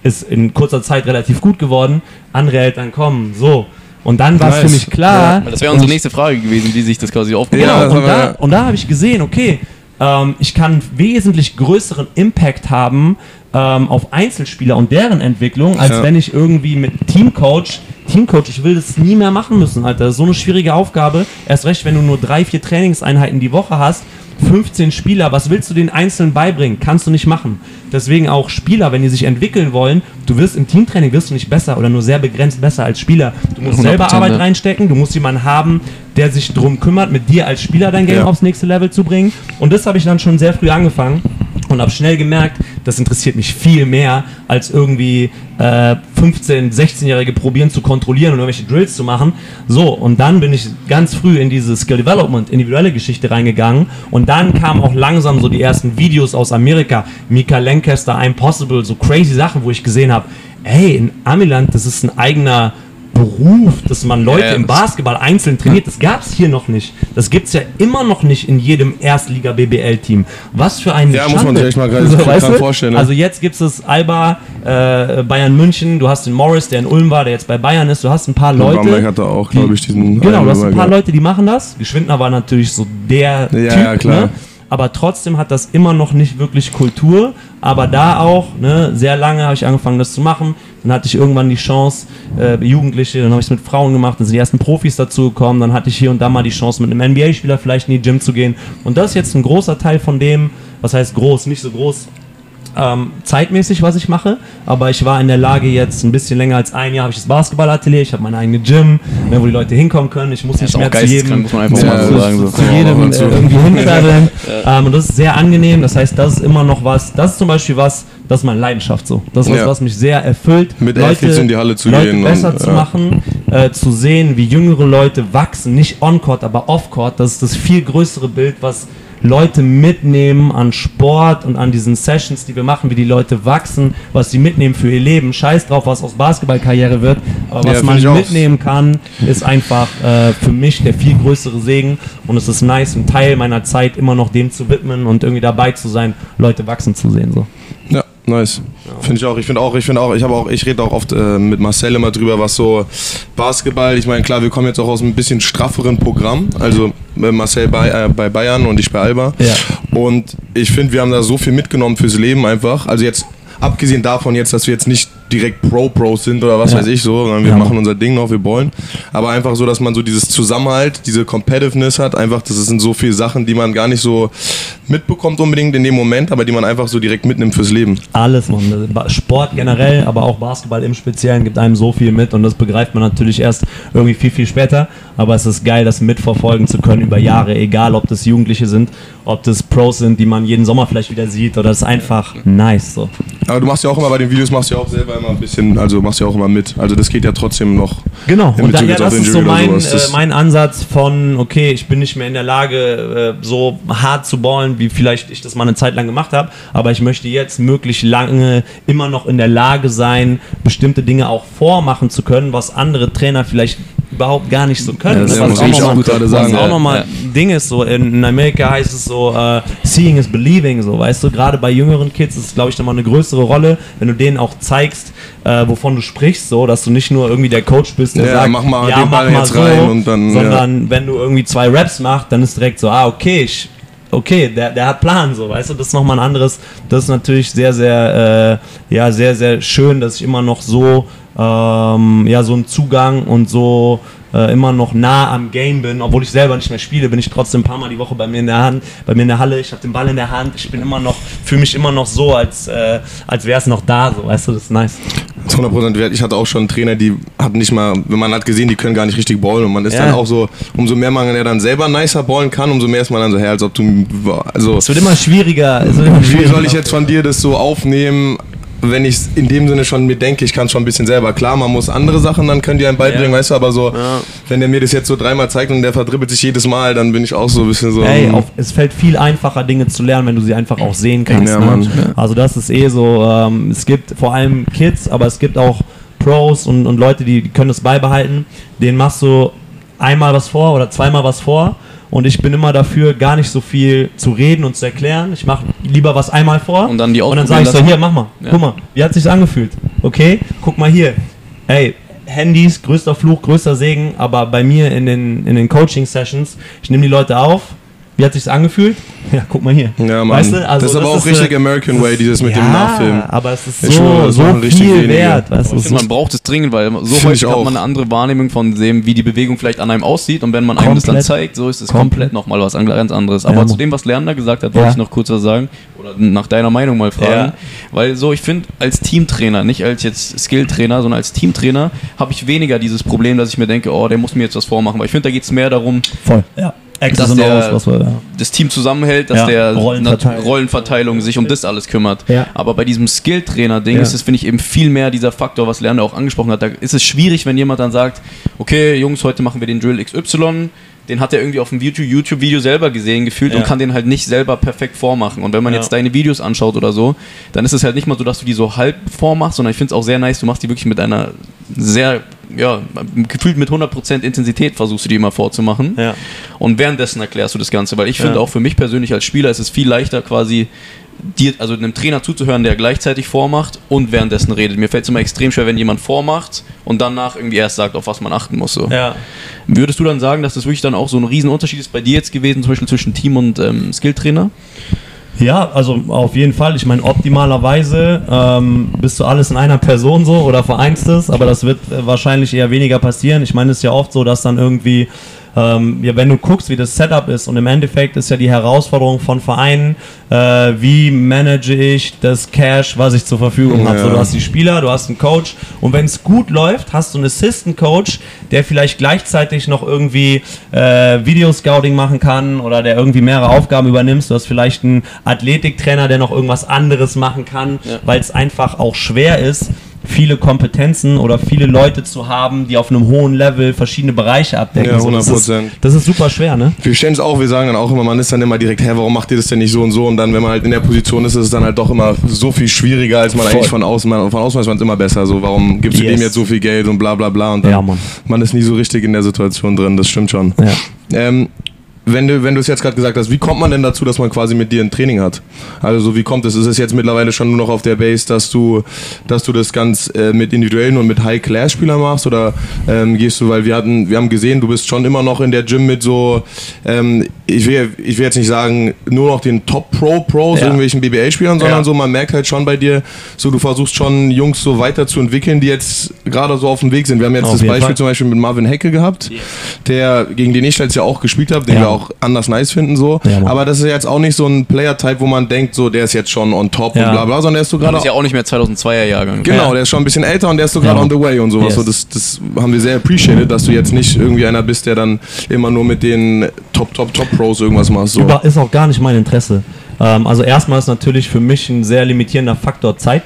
ist in kurzer Zeit relativ gut geworden. Andere Eltern kommen, so. Und dann war es Nice. für mich klar. Das wäre unsere nächste Frage gewesen, wie sich das quasi aufgebaut Genau, Ja, hat. das und, da, ja- und da habe ich gesehen, okay, ähm, ich kann wesentlich größeren Impact haben ähm, auf Einzelspieler und deren Entwicklung, als Ja. wenn ich irgendwie mit Teamcoach, Teamcoach, ich will das nie mehr machen müssen, Alter. Das ist so eine schwierige Aufgabe. Erst recht, wenn du nur drei, vier Trainingseinheiten die Woche hast, 15 Spieler, was willst du den Einzelnen beibringen? Kannst du nicht machen. Deswegen auch Spieler, wenn die sich entwickeln wollen, du wirst im Teamtraining wirst du nicht besser oder nur sehr begrenzt besser als Spieler. Du musst 100%, selber Arbeit ja. reinstecken, du musst jemanden haben, der sich drum kümmert, mit dir als Spieler dein Game Ja. aufs nächste Level zu bringen. Und das habe ich dann schon sehr früh angefangen und habe schnell gemerkt, das interessiert mich viel mehr, als irgendwie äh, 15-, 16-Jährige probieren zu kontrollieren und irgendwelche Drills zu machen. So, und dann bin ich ganz früh in diese Skill Development, individuelle Geschichte reingegangen. Und dann kamen auch langsam so die ersten Videos aus Amerika. Mika Lancaster, Impossible, so crazy Sachen, wo ich gesehen habe, ey, in Amiland, das ist ein eigener Beruf, dass man Leute Ja, im Basketball einzeln trainiert. Das gab es hier noch nicht. Das gibt es ja immer noch nicht in jedem Erstliga-BBL-Team. Was für ein Ja, muss man Schande. sich echt mal gerade weißt du? vorstellen, ne? Also jetzt gibt es Alba, äh, Bayern München, du hast den Morris, der in Ulm war, der jetzt bei Bayern ist. Du hast ein paar Leute. Bamberg hatte auch, glaube ich, diesen. Genau, du hast ein paar gehabt. Leute, die machen das. Geschwindner war natürlich so der Ja, Typ, ja, klar. Ne? Aber trotzdem hat das immer noch nicht wirklich Kultur. Aber da auch, ne, sehr lange habe ich angefangen, das zu machen. Dann hatte ich irgendwann die Chance, äh, Jugendliche, dann habe ich es mit Frauen gemacht, dann sind die ersten Profis dazu gekommen. Dann hatte ich hier und da mal die Chance, mit einem NBA-Spieler vielleicht in die Gym zu gehen. Und das ist jetzt ein großer Teil von dem, was heißt groß, nicht so groß, ähm, zeitmäßig, was ich mache, aber ich war in der Lage jetzt ein bisschen länger als ein Jahr habe ich das Basketballatelier, ich habe meine eigene Gym, ne, wo die Leute hinkommen können. Ich muss nicht mehr zu jedem, muss man einfach Ja, mal so sagen. So. zu Ja, jedem zu- äh, irgendwie hintraveln. ähm, und das ist sehr angenehm. Das heißt, das ist immer noch was. Das ist zum Beispiel was, das ist meine Leidenschaft so. Das ist was, Ja. was mich sehr erfüllt. Mit Athletes in die Halle zu Leute gehen besser und, zu ja. machen, äh, zu sehen, wie jüngere Leute wachsen, nicht on-court, aber off-court. Das ist das viel größere Bild, was Leute mitnehmen an Sport und an diesen Sessions, die wir machen, wie die Leute wachsen, was sie mitnehmen für ihr Leben. Scheiß drauf, was aus Basketballkarriere wird, aber Ja, was find man mitnehmen kann, ist einfach äh, für mich der viel größere Segen und es ist nice, einen Teil meiner Zeit immer noch dem zu widmen und irgendwie dabei zu sein, Leute wachsen zu sehen. So. Ja, nice. Finde ich auch. Ich finde auch, ich finde auch, ich habe auch, ich rede auch oft äh, mit Marcel immer drüber, was so Basketball, ich meine, klar, wir kommen jetzt auch aus einem bisschen strafferen Programm. Also Marcel bei, äh, bei Bayern und ich bei Alba. Ja. Und ich finde, wir haben da so viel mitgenommen fürs Leben einfach. Also jetzt, abgesehen davon jetzt, dass wir jetzt nicht direkt Pro-Pros sind oder was Ja. weiß ich so, sondern wir Ja, machen unser Ding noch, wir wollen. Aber einfach so, dass man so dieses Zusammenhalt, diese Competitiveness hat, einfach, das sind so viele Sachen, die man gar nicht so mitbekommt unbedingt in dem Moment, aber die man einfach so direkt mitnimmt fürs Leben. Alles, man. Sport generell, aber auch Basketball im Speziellen gibt einem so viel mit und das begreift man natürlich erst irgendwie viel, viel später. Aber es ist geil, das mitverfolgen zu können über Jahre, egal ob das Jugendliche sind, ob das Pros sind, die man jeden Sommer vielleicht wieder sieht oder das ist einfach nice. So. Aber du machst ja auch immer bei den Videos, machst ja auch selber immer ein bisschen, also machst ja auch immer mit. Also das geht ja trotzdem noch. Genau, und da, Bezug ja, jetzt auf das ist so mein, äh, mein Ansatz von, okay, ich bin nicht mehr in der Lage, äh, so hart zu ballen, wie vielleicht ich das mal eine Zeit lang gemacht habe, aber ich möchte jetzt möglichst lange immer noch in der Lage sein, bestimmte Dinge auch vormachen zu können, was andere Trainer vielleicht überhaupt gar nicht so können. Ja, das was ich auch auch noch mal- was auch ja. nochmal Ja. Ding ist so, in, in Amerika heißt es so, äh, seeing is believing, so, weißt du, gerade bei jüngeren Kids ist es, glaube ich, nochmal eine größere Rolle, wenn du denen auch zeigst, äh, wovon du sprichst, so, dass du nicht nur irgendwie der Coach bist, der Ja, sagt, mach mal ja, den Ball mach mal jetzt so, rein und dann, sondern wenn du irgendwie zwei Raps machst, dann ist direkt so, ah, okay, ich, okay, der, der hat Plan, so, weißt du, das ist nochmal ein anderes, das ist natürlich sehr, sehr, äh, ja, sehr, sehr schön, dass ich immer noch so, ähm, ja, so einen Zugang und so äh, immer noch nah am Game bin, obwohl ich selber nicht mehr spiele, bin ich trotzdem ein paar Mal die Woche bei mir in der Hand, bei mir in der Halle, ich habe den Ball in der Hand, ich bin immer noch, fühle mich immer noch so, als, äh, als wäre es noch da, so, weißt du, das ist nice. Das ist 100% wert. Ich hatte auch schon Trainer, die hatten nicht mal, wenn man hat gesehen, die können gar nicht richtig ballen und man ist Ja. dann auch so, umso mehr man ja dann selber nicer ballen kann, umso mehr ist man dann so, hey, als ob du, also, Es wird immer schwieriger. Wird immer wie schwieriger. soll ich jetzt von dir das so aufnehmen? Wenn ich in dem Sinne schon mir denke, ich kann es schon ein bisschen selber. Klar, man muss andere Sachen, dann können die einem beibringen, Ja. weißt du, aber so, Ja. wenn der mir das jetzt so dreimal zeigt und der verdribbelt sich jedes Mal, dann bin ich auch so ein bisschen so. Ey, hm, auf, es fällt viel einfacher, Dinge zu lernen, wenn du sie einfach auch sehen kannst. Ja, ne? Mann. Also das ist eh so, ähm, es gibt vor allem Kids, aber es gibt auch Pros und, und Leute, die, die können das beibehalten. Denen machst du einmal was vor oder zweimal was vor. Und ich bin immer dafür, gar nicht so viel zu reden und zu erklären. Ich mache lieber was einmal vor. Und dann die Und dann sage ich so, hier, mach mal. Ja. Guck mal, wie hat sich's angefühlt? Okay, guck mal hier. Ey, Handys, größter Fluch, größter Segen, aber bei mir in den, in den Coaching-Sessions, ich nehme die Leute auf. Wie hat sich's angefühlt? Ja, guck mal hier. Ja, Mann. Weißt du, also das ist aber auch ist, richtig äh, American Way, dieses mit ja, dem Nachfilmen. aber es ist so, schwöre, das so viel wenige. wert. Weißt du, man braucht es dringend, weil so Find häufig hat auch. man eine andere Wahrnehmung von dem, wie die Bewegung vielleicht an einem aussieht und wenn man einem das dann Komplett. zeigt, so ist es Komplett. komplett nochmal was an- ganz anderes. Ja, Aber Mann. zu dem, was Lerner gesagt hat, Ja. wollte ich noch kurz was sagen oder nach deiner Meinung mal fragen, Ja. weil so ich finde als Teamtrainer, nicht als jetzt Skilltrainer, sondern als Teamtrainer habe ich weniger dieses Problem, dass ich mir denke, oh, der muss mir jetzt was vormachen, weil ich finde, da geht es mehr darum, voll. Ja. Dass der- was wir, ja. das Team zusammenhält, dass Ja, der Rollenverteilung. Rollenverteilung. Sich um das alles kümmert. Ja. Aber bei diesem Skill-Trainer-Ding ist es, finde ich, eben viel mehr dieser Faktor, was Lerner auch angesprochen hat. Da ist es schwierig, wenn jemand dann sagt, okay, Jungs, heute machen wir den Drill XY. Den hat er irgendwie auf dem YouTube- YouTube-Video selber gesehen, gefühlt Ja. und kann den halt nicht selber perfekt vormachen. Und wenn man Ja. jetzt deine Videos anschaut oder so, dann ist es halt nicht mal so, dass du die so halb vormachst, sondern ich finde es auch sehr nice, du machst die wirklich mit einer sehr, ja, gefühlt mit 100% Intensität versuchst du die immer vorzumachen. Ja. Und währenddessen erklärst du das Ganze, weil ich finde auch für mich persönlich als Spieler ist es viel leichter quasi dir, also einem Trainer zuzuhören, der gleichzeitig vormacht und währenddessen redet. Mir fällt es immer extrem schwer, wenn jemand vormacht und danach irgendwie erst sagt, auf was man achten muss. So. Ja. Würdest du dann sagen, dass das wirklich dann auch so ein Riesenunterschied ist bei dir jetzt gewesen, zum Beispiel zwischen Team und ähm, Skilltrainer? Ja, also auf jeden Fall. Ich meine, optimalerweise ähm, bist du alles in einer Person so oder vereinst es, aber das wird äh, wahrscheinlich eher weniger passieren. Ich meine, es ist ja oft so, dass dann irgendwie, ähm, ja, wenn du guckst, wie das Setup ist und im Endeffekt ist ja die Herausforderung von Vereinen, äh, wie manage ich das Cash, was ich zur Verfügung habe. Ja. So, du hast die Spieler, du hast einen Coach und wenn es gut läuft, hast du einen Assistant Coach, der vielleicht gleichzeitig noch irgendwie äh, Videoscouting machen kann oder der irgendwie mehrere Aufgaben übernimmst. Du hast vielleicht einen Athletiktrainer, der noch irgendwas anderes machen kann, Ja. weil es einfach auch schwer ist, viele Kompetenzen oder viele Leute zu haben, die auf einem hohen Level verschiedene Bereiche abdecken. Ja, So, das, ist, 100%. das ist super schwer, ne? Wir stellen es auch, wir sagen dann auch immer, man ist dann immer direkt, hä, warum macht ihr das denn nicht so und so? Und dann, wenn man halt in der Position ist, ist es dann halt doch immer so viel schwieriger, als man Voll. eigentlich von außen, man, von außen weiß man es immer besser. So, warum gibst du Yes. dem jetzt so viel Geld und bla bla bla? Und dann, Ja, man ist nie so richtig in der Situation drin, das stimmt schon. Ja. Ähm, wenn du, wenn du es jetzt gerade gesagt hast, wie kommt man denn dazu, dass man quasi mit dir ein Training hat? Also so wie kommt es? Ist es jetzt mittlerweile schon nur noch auf der Base, dass du, dass du das ganz äh, mit individuellen und mit High-Class-Spielern machst? Oder ähm, gehst du, weil wir hatten, wir haben gesehen, du bist schon immer noch in der Gym mit so, ähm, ich, will, ich will jetzt nicht sagen, nur noch den Top-Pro-Pros, Ja. irgendwelchen BBA-Spielern, sondern Ja. so, man merkt halt schon bei dir, so du versuchst schon Jungs so weiterzuentwickeln, die jetzt gerade so auf dem Weg sind. Wir haben jetzt Auf das Beispiel Fall. zum Beispiel mit Marvin Hecke gehabt, der gegen den ich jetzt ja auch gespielt habe, den Ja. wir auch anders nice finden so. Aber das ist jetzt auch nicht so ein Player-Type, wo man denkt, so der ist jetzt schon on top Ja. und bla bla, sondern der ist so Das gerade ist ja auch nicht mehr 2002er Jahrgang. Genau, Ja. der ist schon ein bisschen älter und der ist so gerade Ja. on the way und sowas. Yes. So, das, das haben wir sehr appreciated, dass du jetzt nicht irgendwie einer bist, der dann immer nur mit den Top, Top, Top Pros irgendwas machst. So. Über, ist auch gar nicht mein Interesse. Ähm, also erstmal ist natürlich für mich ein sehr limitierender Faktor Zeit.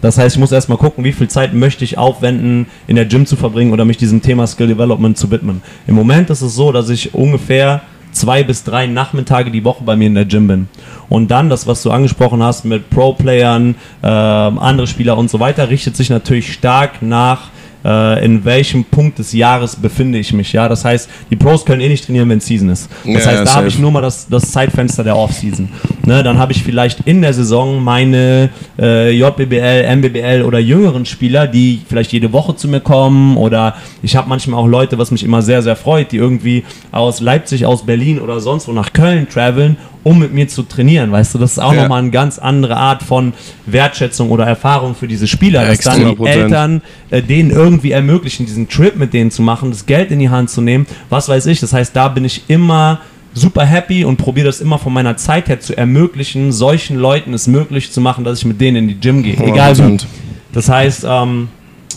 Das heißt, ich muss erstmal gucken, wie viel Zeit möchte ich aufwenden, in der Gym zu verbringen oder mich diesem Thema Skill Development zu widmen. Im Moment ist es so, dass ich ungefähr zwei bis drei Nachmittage die Woche bei mir in der Gym bin. Und dann, das, was du angesprochen hast mit Pro-Playern, ähm, andere Spieler und so weiter, richtet sich natürlich stark nach äh, in welchem Punkt des Jahres befinde ich mich. Ja, das heißt, die Pros können eh nicht trainieren, wenn Season ist. Das Ja, heißt, ja, da habe ich nur mal das, das Zeitfenster der Offseason. Ne, dann habe ich vielleicht in der Saison meine äh, JBBL, MBBL oder jüngeren Spieler, die vielleicht jede Woche zu mir kommen oder ich habe manchmal auch Leute, was mich immer sehr, sehr freut, die irgendwie aus Leipzig, aus Berlin oder sonst wo nach Köln traveln, um mit mir zu trainieren. Weißt du, das ist auch Ja. nochmal eine ganz andere Art von Wertschätzung oder Erfahrung für diese Spieler, dass dann die 100%. Eltern äh, denen irgendwie ermöglichen, diesen Trip mit denen zu machen, das Geld in die Hand zu nehmen, was weiß ich. Das heißt, da bin ich immer super happy und probiere das immer von meiner Zeit her zu ermöglichen, solchen Leuten es möglich zu machen, dass ich mit denen in die Gym gehe. Egal wie. 100%. Das heißt, ähm,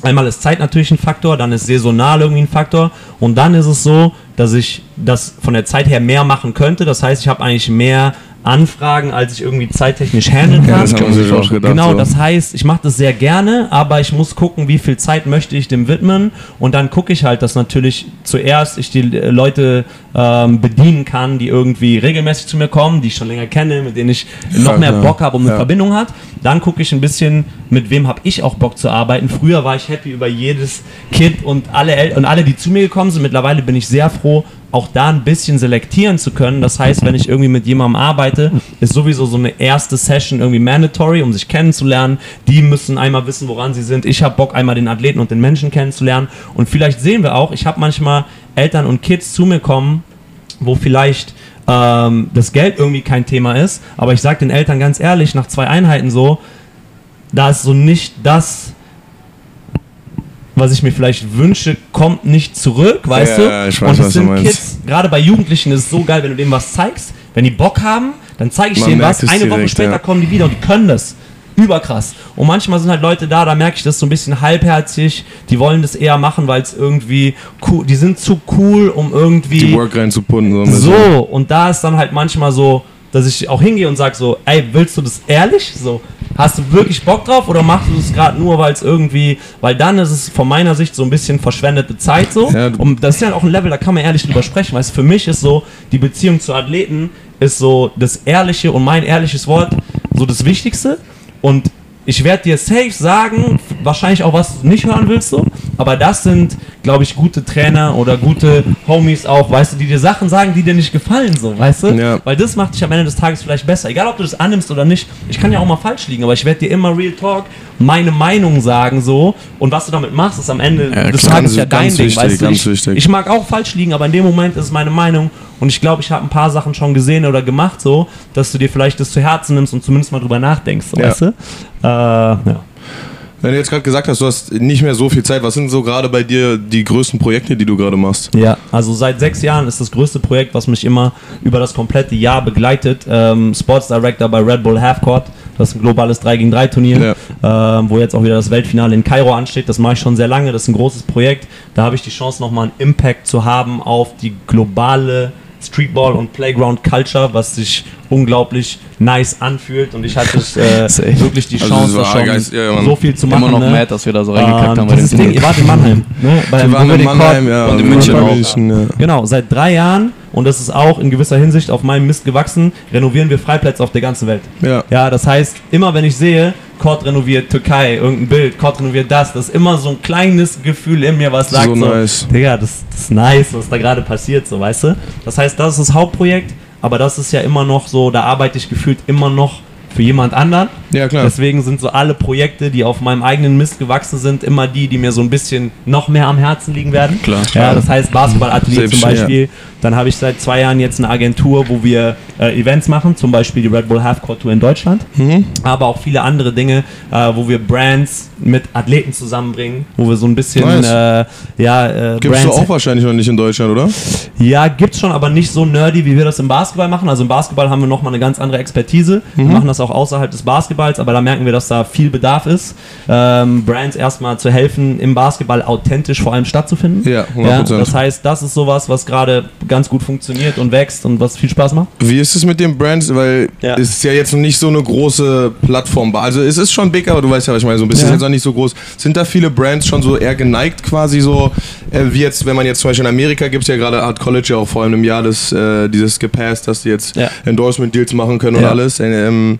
einmal ist Zeit natürlich ein Faktor, dann ist saisonal irgendwie ein Faktor und dann ist es so, dass ich das von der Zeit her mehr machen könnte. Das heißt, ich habe eigentlich mehr Anfragen, als ich irgendwie zeittechnisch handeln kann. Ja, das haben sich auch gedacht. Genau, so. das heißt, ich mache das sehr gerne, aber ich muss gucken, wie viel Zeit möchte ich dem widmen und dann gucke ich halt, dass natürlich zuerst ich die Leute ähm, bedienen kann, die irgendwie regelmäßig zu mir kommen, die ich schon länger kenne, mit denen ich noch mehr. Bock habe und eine. Verbindung hat. Dann gucke ich ein bisschen, mit wem habe ich auch Bock zu arbeiten. Früher war ich happy über jedes Kind und alle El und alle, die zu mir gekommen sind. Mittlerweile bin ich sehr froh, auch da ein bisschen selektieren zu können. Das heißt, wenn ich irgendwie mit jemandem arbeite, ist sowieso so eine erste Session irgendwie mandatory, um sich kennenzulernen. Die müssen einmal wissen, woran sie sind. Ich habe Bock, einmal den Athleten und den Menschen kennenzulernen. Und vielleicht sehen wir auch, ich habe manchmal Eltern und Kids zu mir kommen, wo vielleicht ähm, das Geld irgendwie kein Thema ist, aber ich sage den Eltern ganz ehrlich, nach zwei Einheiten so, da ist so nicht das, was ich mir vielleicht wünsche, kommt nicht zurück, weißt Ja, du? ja, ich weiß, Und es sind. Kids, gerade bei Jugendlichen ist es so geil, wenn du denen was zeigst, wenn die Bock haben, dann zeige ich Man denen was, eine Woche direkt, später ja. kommen die wieder und die können das. Überkrass. Und manchmal sind halt Leute da, da merke ich das so ein bisschen halbherzig. Die wollen das eher machen, weil es irgendwie cool, die sind zu cool, um irgendwie. Die Work reinzuputten. So. So, und da ist dann halt manchmal so, dass ich auch hingehe und sage so, ey, willst du das ehrlich? So, hast du wirklich Bock drauf oder machst du das gerade nur, weil es irgendwie, weil dann ist es von meiner Sicht so ein bisschen verschwendete Zeit so. Ja, und das ist ja auch ein Level, da kann man ehrlich drüber sprechen, weißt du, für mich ist so, die Beziehung zu Athleten ist so das ehrliche und mein ehrliches Wort so das Wichtigste. Und ich werde dir safe sagen, wahrscheinlich auch was du nicht hören willst so, aber das sind, glaube ich, gute Trainer oder gute Homies auch, weißt du, die dir Sachen sagen, die dir nicht gefallen so, weißt du? Ja. Weil das macht dich am Ende des Tages vielleicht besser. Egal, ob du das annimmst oder nicht. Ich kann ja auch mal falsch liegen, aber ich werde dir immer Real Talk meine Meinung sagen so und was du damit machst, ist am Ende Ja, des. Tages ja dein Ding, wichtig, weißt du? Ich, wichtig. ich mag auch falsch liegen, aber in dem Moment ist es meine Meinung und ich glaube, ich habe ein paar Sachen schon gesehen oder gemacht so, dass du dir vielleicht das zu Herzen nimmst und zumindest mal drüber nachdenkst, so, Ja. weißt du? Äh, ja. Wenn du jetzt gerade gesagt hast, du hast nicht mehr so viel Zeit, was sind so gerade bei dir die größten Projekte, die du gerade machst? Ja, also seit sechs Jahren ist das größte Projekt, was mich immer über das komplette Jahr begleitet. Ähm, Sports Director bei Red Bull Half Court. Das ist ein globales 3 gegen 3 Turnier, ähm, wo jetzt auch wieder das Weltfinale in Kairo ansteht. Das mache ich schon sehr lange. Das ist ein großes Projekt. Da habe ich die Chance, nochmal einen Impact zu haben auf die globale Streetball und Playground Culture, was sich unglaublich nice anfühlt. Und ich hatte äh, wirklich die Also Chance, so da schon ja, Mann. so viel zu machen. Immer noch ne? mad, dass wir da so reingekackt Ähm, haben bei Ding, ihr wart in Mannheim. Ne? Bei, Wir wo waren wir in den Mannheim, Court- ja. und in München auch. Ja. Genau, seit drei Jahren, und das ist auch in gewisser Hinsicht auf meinem Mist gewachsen, renovieren wir Freiplätze auf der ganzen Welt. Ja. Ja, das heißt, immer wenn ich sehe, Court renoviert Türkei, irgendein Bild, Court renoviert das, das ist immer so ein kleines Gefühl in mir, was sagt So so, nice. Digga, das, das ist nice, was da gerade passiert, so, weißt du? Das heißt, das ist das Hauptprojekt, aber das ist ja immer noch so, da arbeite ich gefühlt immer noch für jemand anderen. Ja, klar. Deswegen sind so alle Projekte, die auf meinem eigenen Mist gewachsen sind, immer die, die mir so ein bisschen noch mehr am Herzen liegen werden. Klar. Ja, das heißt Basketballatelier zum Beispiel. Dann habe ich seit zwei Jahren jetzt eine Agentur, wo wir äh, Events machen, zum Beispiel die Red Bull Half Court Tour in Deutschland, Mhm. aber auch viele andere Dinge, äh, wo wir Brands mit Athleten zusammenbringen, wo wir so ein bisschen Nice. äh, ja äh, Gibst du Brands auch wahrscheinlich noch nicht in Deutschland, oder? ja, gibt's schon, aber nicht so nerdy, wie wir das im Basketball machen. Also im Basketball haben wir nochmal eine ganz andere Expertise. Wir machen das auch außerhalb des Basketballs, aber da merken wir, dass da viel Bedarf ist, ähm, Brands erstmal zu helfen, im Basketball authentisch vor allem stattzufinden. Ja, 100%. das heißt, das ist sowas, was gerade ganz gut funktioniert und wächst und was viel Spaß macht. Wie ist es mit den Brands? Weil Ja. es ist ja jetzt nicht so eine große Plattform. Also es ist schon big, aber du weißt ja, was ich meine. So ein bisschen Ja. ist jetzt auch nicht so groß. Sind da viele Brands schon so eher geneigt quasi so, äh, wie jetzt, wenn man jetzt zum Beispiel in Amerika gibt es ja gerade Art College ja auch vor allem im Jahr das, äh, dieses gepasst, dass die jetzt Ja. Endorsement-Deals machen können und Ja. alles. Ähm,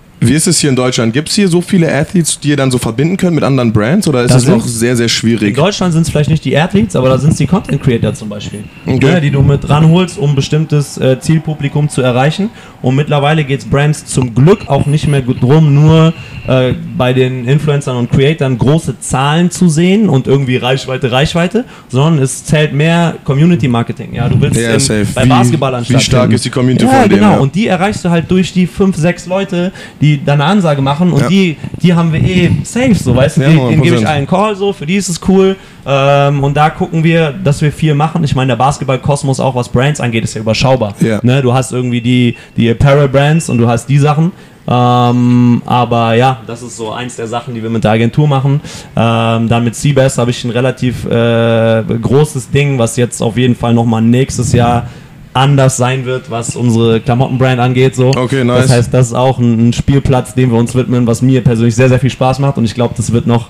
wie ist es hier in Deutschland? Gibt es hier so viele Athletes, die ihr dann so verbinden können mit anderen Brands oder ist Da es sind- noch sehr, sehr In schwierig? Deutschland sind es vielleicht nicht die Athletes, aber da sind es die Content Creator zum Beispiel, Okay. ja, die du mit ranholst, um bestimmtes äh, Zielpublikum zu erreichen. Und mittlerweile geht es Brands zum Glück auch nicht mehr gut drum, nur äh, bei den Influencern und Creatoren große Zahlen zu sehen und irgendwie Reichweite, Reichweite, sondern es zählt mehr Community Marketing. Ja, du willst Ja, in, bei Basketballern wie stark ist die Community ja, von dem, genau. ja. Und die erreichst du halt durch die fünf, sechs Leute, die dann eine Ansage machen und Ja. die, die haben wir eh safe, so weißt du, Ja, die, denen gebe ich 100%. allen Call so, für die ist es cool. Ähm, und da gucken wir, dass wir viel machen. Ich meine, der Basketball-Kosmos auch, was Brands angeht, ist ja überschaubar. Ja. Ne? Du hast irgendwie die, die Apparel-Brands und du hast die Sachen. Ähm, aber ja, das ist so eins der Sachen, die wir mit der Agentur machen. Ähm, dann mit Seabass habe ich ein relativ äh, großes Ding, was jetzt auf jeden Fall nochmal nächstes Jahr anders sein wird, was unsere Klamottenbrand angeht. So. Okay, nice. Das heißt, das ist auch ein, ein Spielplatz, dem wir uns widmen, was mir persönlich sehr, sehr viel Spaß macht und ich glaube, das wird noch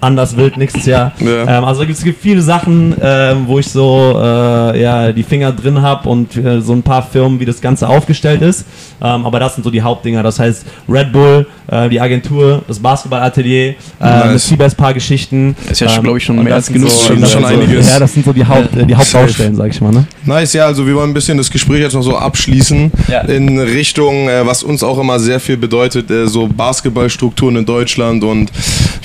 anders wild nächstes Jahr. Ja. Ähm, also es gibt viele Sachen, ähm, wo ich so äh, ja, die Finger drin habe und äh, so ein paar Firmen, wie das Ganze aufgestellt ist. Ähm, aber das sind so die Hauptdinger. Das heißt Red Bull, äh, die Agentur, das Basketballatelier, äh, Nice. Seabass paar Geschichten. Ist ja, Ähm, glaube ich, schon mehr das als genug. So, Schon- das schon sind so, einiges. Ja, das sind so die, Haupt, die Hauptbaustellen, sag ich mal. Ne? Nice, ja, also wir wollen ein bisschen das Gespräch jetzt noch so abschließen Ja. in Richtung, äh, was uns auch immer sehr viel bedeutet, äh, so Basketballstrukturen in Deutschland und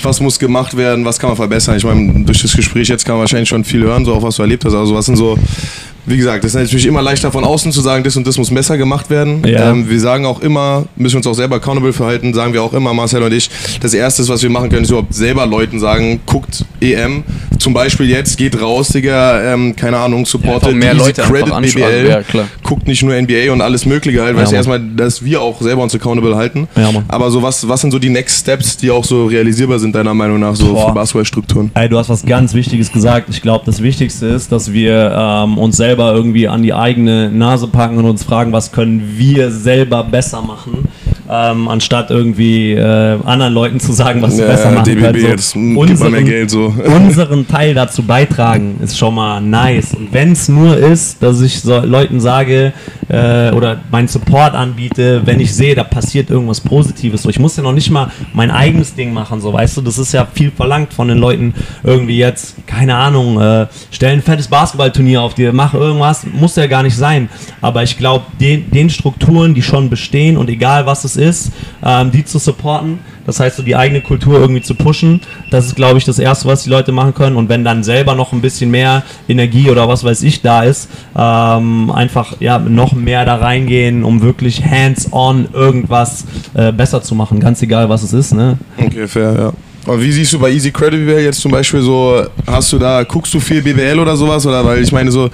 was muss gemacht werden, was kann man verbessern. Ich meine, durch das Gespräch jetzt kann man wahrscheinlich schon viel hören, so auch was du erlebt hast. Also was sind so, wie gesagt, das ist natürlich immer leichter von außen zu sagen, das und das muss besser gemacht werden. Ja. Ähm, wir sagen auch immer, müssen uns auch selber accountable verhalten, sagen wir auch immer, Marcel und ich, das Erste, was wir machen können, ist überhaupt selber Leuten sagen, guckt EM, zum Beispiel jetzt, geht raus, Digga, ähm, keine Ahnung, supportet einfach mehr Leute Credit BBL, ja, klar. guckt nicht nur NBA und alles mögliche halt, Ja, weißt du, Mann. erstmal, dass wir auch selber uns accountable halten. Ja, Mann. Aber so was, was sind so die Next Steps, die auch so realisierbar sind, deiner Meinung nach, so Boah. für Basketballstrukturen? Ey, du hast was ganz Wichtiges gesagt. Ich glaube, das Wichtigste ist, dass wir ähm, uns selber irgendwie an die eigene Nase packen und uns fragen, was können wir selber besser machen, ähm, anstatt irgendwie äh, anderen Leuten zu sagen, was sie Ja, besser machen DBB können. So, jetzt, mal mehr Geld, so. unseren Teil dazu beitragen, ist schon mal nice. Und wenn es nur ist, dass ich so Leuten sage äh, oder meinen Support anbiete, wenn ich sehe, da passiert irgendwas Positives. So, ich muss ja noch nicht mal mein eigenes Ding machen, so weißt du, das ist ja viel verlangt von den Leuten irgendwie jetzt, keine Ahnung, äh, stell ein fettes Basketballturnier auf dir, mach irgendwas, muss ja gar nicht sein. Aber ich glaube, den, den Strukturen, die schon bestehen und egal was es ist, ähm, die zu supporten, das heißt, so die eigene Kultur irgendwie zu pushen, das ist, glaube ich, das Erste, was die Leute machen können. Und wenn dann selber noch ein bisschen mehr Energie oder was weiß ich da ist, ähm, einfach ja noch mehr da reingehen, um wirklich hands-on irgendwas äh, besser zu machen, ganz egal, was es ist. Ne? Okay, fair, ja. Aber wie siehst du bei Easy Credit BBL jetzt zum Beispiel so, hast du da, guckst du viel BBL oder sowas? Oder weil ich meine so,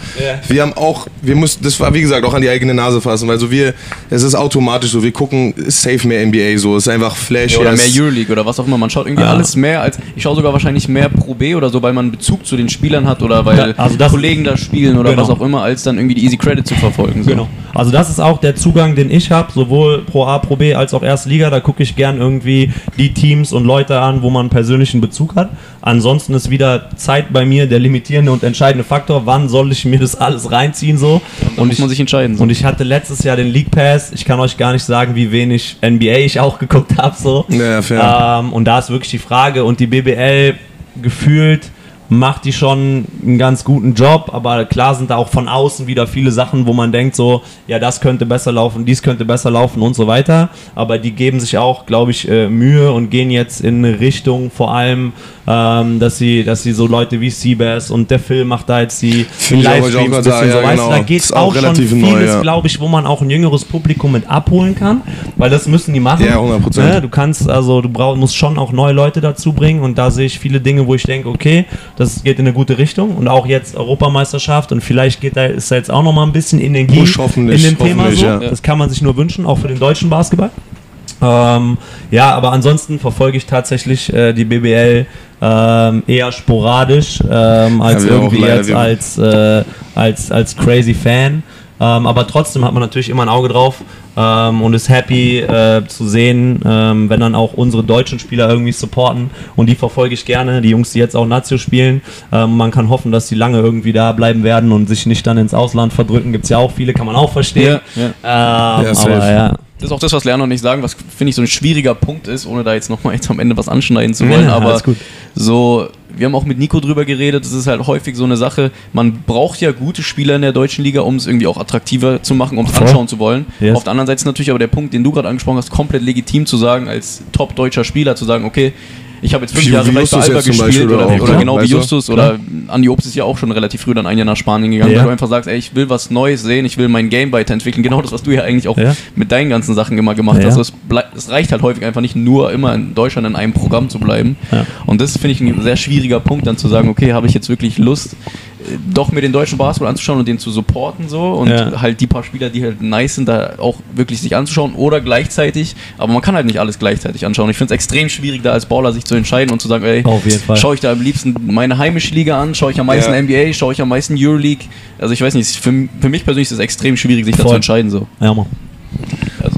wir haben auch, wir müssen, das war wie gesagt auch an die eigene Nase fassen, weil so wir, es ist automatisch so, wir gucken safe mehr NBA so, es ist einfach Flash. Ja, oder ja, mehr Euroleague oder was auch immer. Man schaut irgendwie Ah. alles mehr als. Ich schaue sogar wahrscheinlich mehr Pro B oder so, weil man Bezug zu den Spielern hat oder weil Ja, also Kollegen da spielen oder Genau. was auch immer, als dann irgendwie die Easy Credit zu verfolgen. So. Genau. Also das ist auch der Zugang, den ich habe, sowohl Pro A, Pro B als auch Erste Liga. Da gucke ich gern irgendwie die Teams und Leute an, wo man einen persönlichen Bezug hat. Ansonsten ist wieder Zeit bei mir der limitierende und entscheidende Faktor. Wann soll ich mir das alles reinziehen so? Da muss man sich entscheiden. So. Und ich hatte letztes Jahr den League Pass. Ich kann euch gar nicht sagen, wie wenig NBA ich auch geguckt habe. So. Ja, fair. Ähm, und da ist wirklich die Frage. Und die BBL gefühlt macht die schon einen ganz guten Job, aber klar sind da auch von außen wieder viele Sachen, wo man denkt so, ja, das könnte besser laufen, dies könnte besser laufen und so weiter. Aber die geben sich auch, glaube ich, äh, Mühe und gehen jetzt in eine Richtung, vor allem, ähm, dass sie, dass sie so Leute wie Seabass und der Film macht da jetzt die Livestreams sagen, so, ja, weißt genau. da geht auch, auch schon vieles, neu, glaube ich, wo man auch ein jüngeres Publikum mit abholen kann, weil das müssen die machen. Ja, 100%. Ne? Du kannst, also du brauch, musst schon auch neue Leute dazu bringen und da sehe ich viele Dinge, wo ich denke, okay, das geht in eine gute Richtung und auch jetzt Europameisterschaft und vielleicht geht da, ist da jetzt auch noch mal ein bisschen Energie hoffentlich, in dem Thema so. ja. Das kann man sich nur wünschen, auch für den deutschen Basketball. Ähm, ja, aber ansonsten verfolge ich tatsächlich äh, die BBL ähm, eher sporadisch ähm, als Ja, irgendwie jetzt als, äh, als, als crazy Fan. Ähm, aber trotzdem hat man natürlich immer ein Auge drauf ähm, und ist happy äh, zu sehen, ähm, wenn dann auch unsere deutschen Spieler irgendwie supporten. Und die verfolge ich gerne, die Jungs, die jetzt auch Nazio spielen. Ähm, man kann hoffen, dass die lange irgendwie da bleiben werden und sich nicht dann ins Ausland verdrücken. Gibt es ja auch viele, kann man auch verstehen. Ja, Ähm, Ja, aber ja. Das ist auch das, was Lerner und ich sagen, was finde ich so ein schwieriger Punkt ist, ohne da jetzt nochmal jetzt am Ende was anschneiden zu wollen. Ja, aber alles gut. so, wir haben auch mit Nico drüber geredet, das ist halt häufig so eine Sache, man braucht ja gute Spieler in der deutschen Liga, um es irgendwie auch attraktiver zu machen, um es anschauen zu wollen. Yes. Auf der anderen Seite ist natürlich aber der Punkt, den du gerade angesprochen hast, komplett legitim zu sagen, als top-deutscher Spieler zu sagen, okay, ich habe jetzt fünf Wie- Jahre wie vielleicht bei Justus Alba gespielt oder, oder oder ne? genau wie Weißt du? Justus oder Andi Obst ist ja auch schon relativ früh dann ein Jahr nach Spanien gegangen, Ja. weil du einfach sagst, ey, ich will was Neues sehen, ich will mein Game weiterentwickeln. Genau das, was du ja eigentlich auch Ja. mit deinen ganzen Sachen immer gemacht Ja. hast. Also es, es reicht halt häufig einfach nicht nur immer in Deutschland in einem Programm zu bleiben. Und das finde ich ein sehr schwieriger Punkt, dann zu sagen, okay, habe ich jetzt wirklich Lust, doch mir den deutschen Basketball anzuschauen und den zu supporten so und Ja. halt die paar Spieler, die halt nice sind, da auch wirklich sich anzuschauen oder gleichzeitig, aber man kann halt nicht alles gleichzeitig anschauen. Ich finde es extrem schwierig, da als Baller sich zu entscheiden und zu sagen, ey, Auf jeden Fall. schaue ich da am liebsten meine heimische Liga an, schaue ich am meisten Ja. NBA, schaue ich am meisten Euroleague. Also ich weiß nicht, für, für mich persönlich ist es extrem schwierig, sich da zu entscheiden so. Ja, Mann.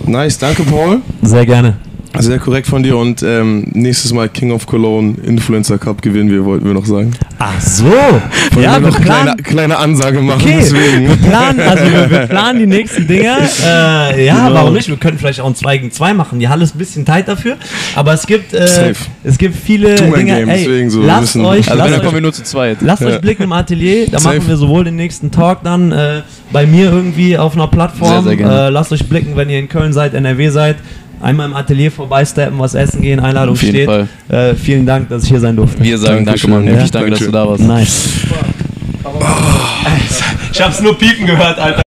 Nice, danke Paul. Sehr gerne. Sehr korrekt von dir und ähm, nächstes Mal King of Cologne Influencer Cup gewinnen wir, wollten wir noch sagen. Ach so. Wollen ja, wir wir noch eine kleine, planen. kleine Ansage machen, Okay, deswegen. wir planen, also wir, wir planen die nächsten Dinge. Äh, ja, Genau. warum nicht? Wir können vielleicht auch ein 2 gegen 2 machen. Die Halle ist ein bisschen tight dafür, aber es gibt, äh, es gibt viele Dinge. Ey, deswegen so, lasst euch, Also lasst euch kommen wir nur zu zweit. Lasst Ja. euch blicken im Atelier, da Safe. machen wir sowohl den nächsten Talk dann äh, bei mir irgendwie auf einer Plattform. Sehr, sehr gerne. Äh, lasst euch blicken, wenn ihr in Köln seid, NRW seid. Einmal im Atelier vorbeisteppen, was essen gehen, Einladung Auf jeden steht. Fall. Äh, vielen Dank, dass ich hier sein durfte. Wir sagen Dankeschön. danke, Mann. Ja, danke, dass du da warst. Nice. Ich hab's nur piepen gehört, Alter.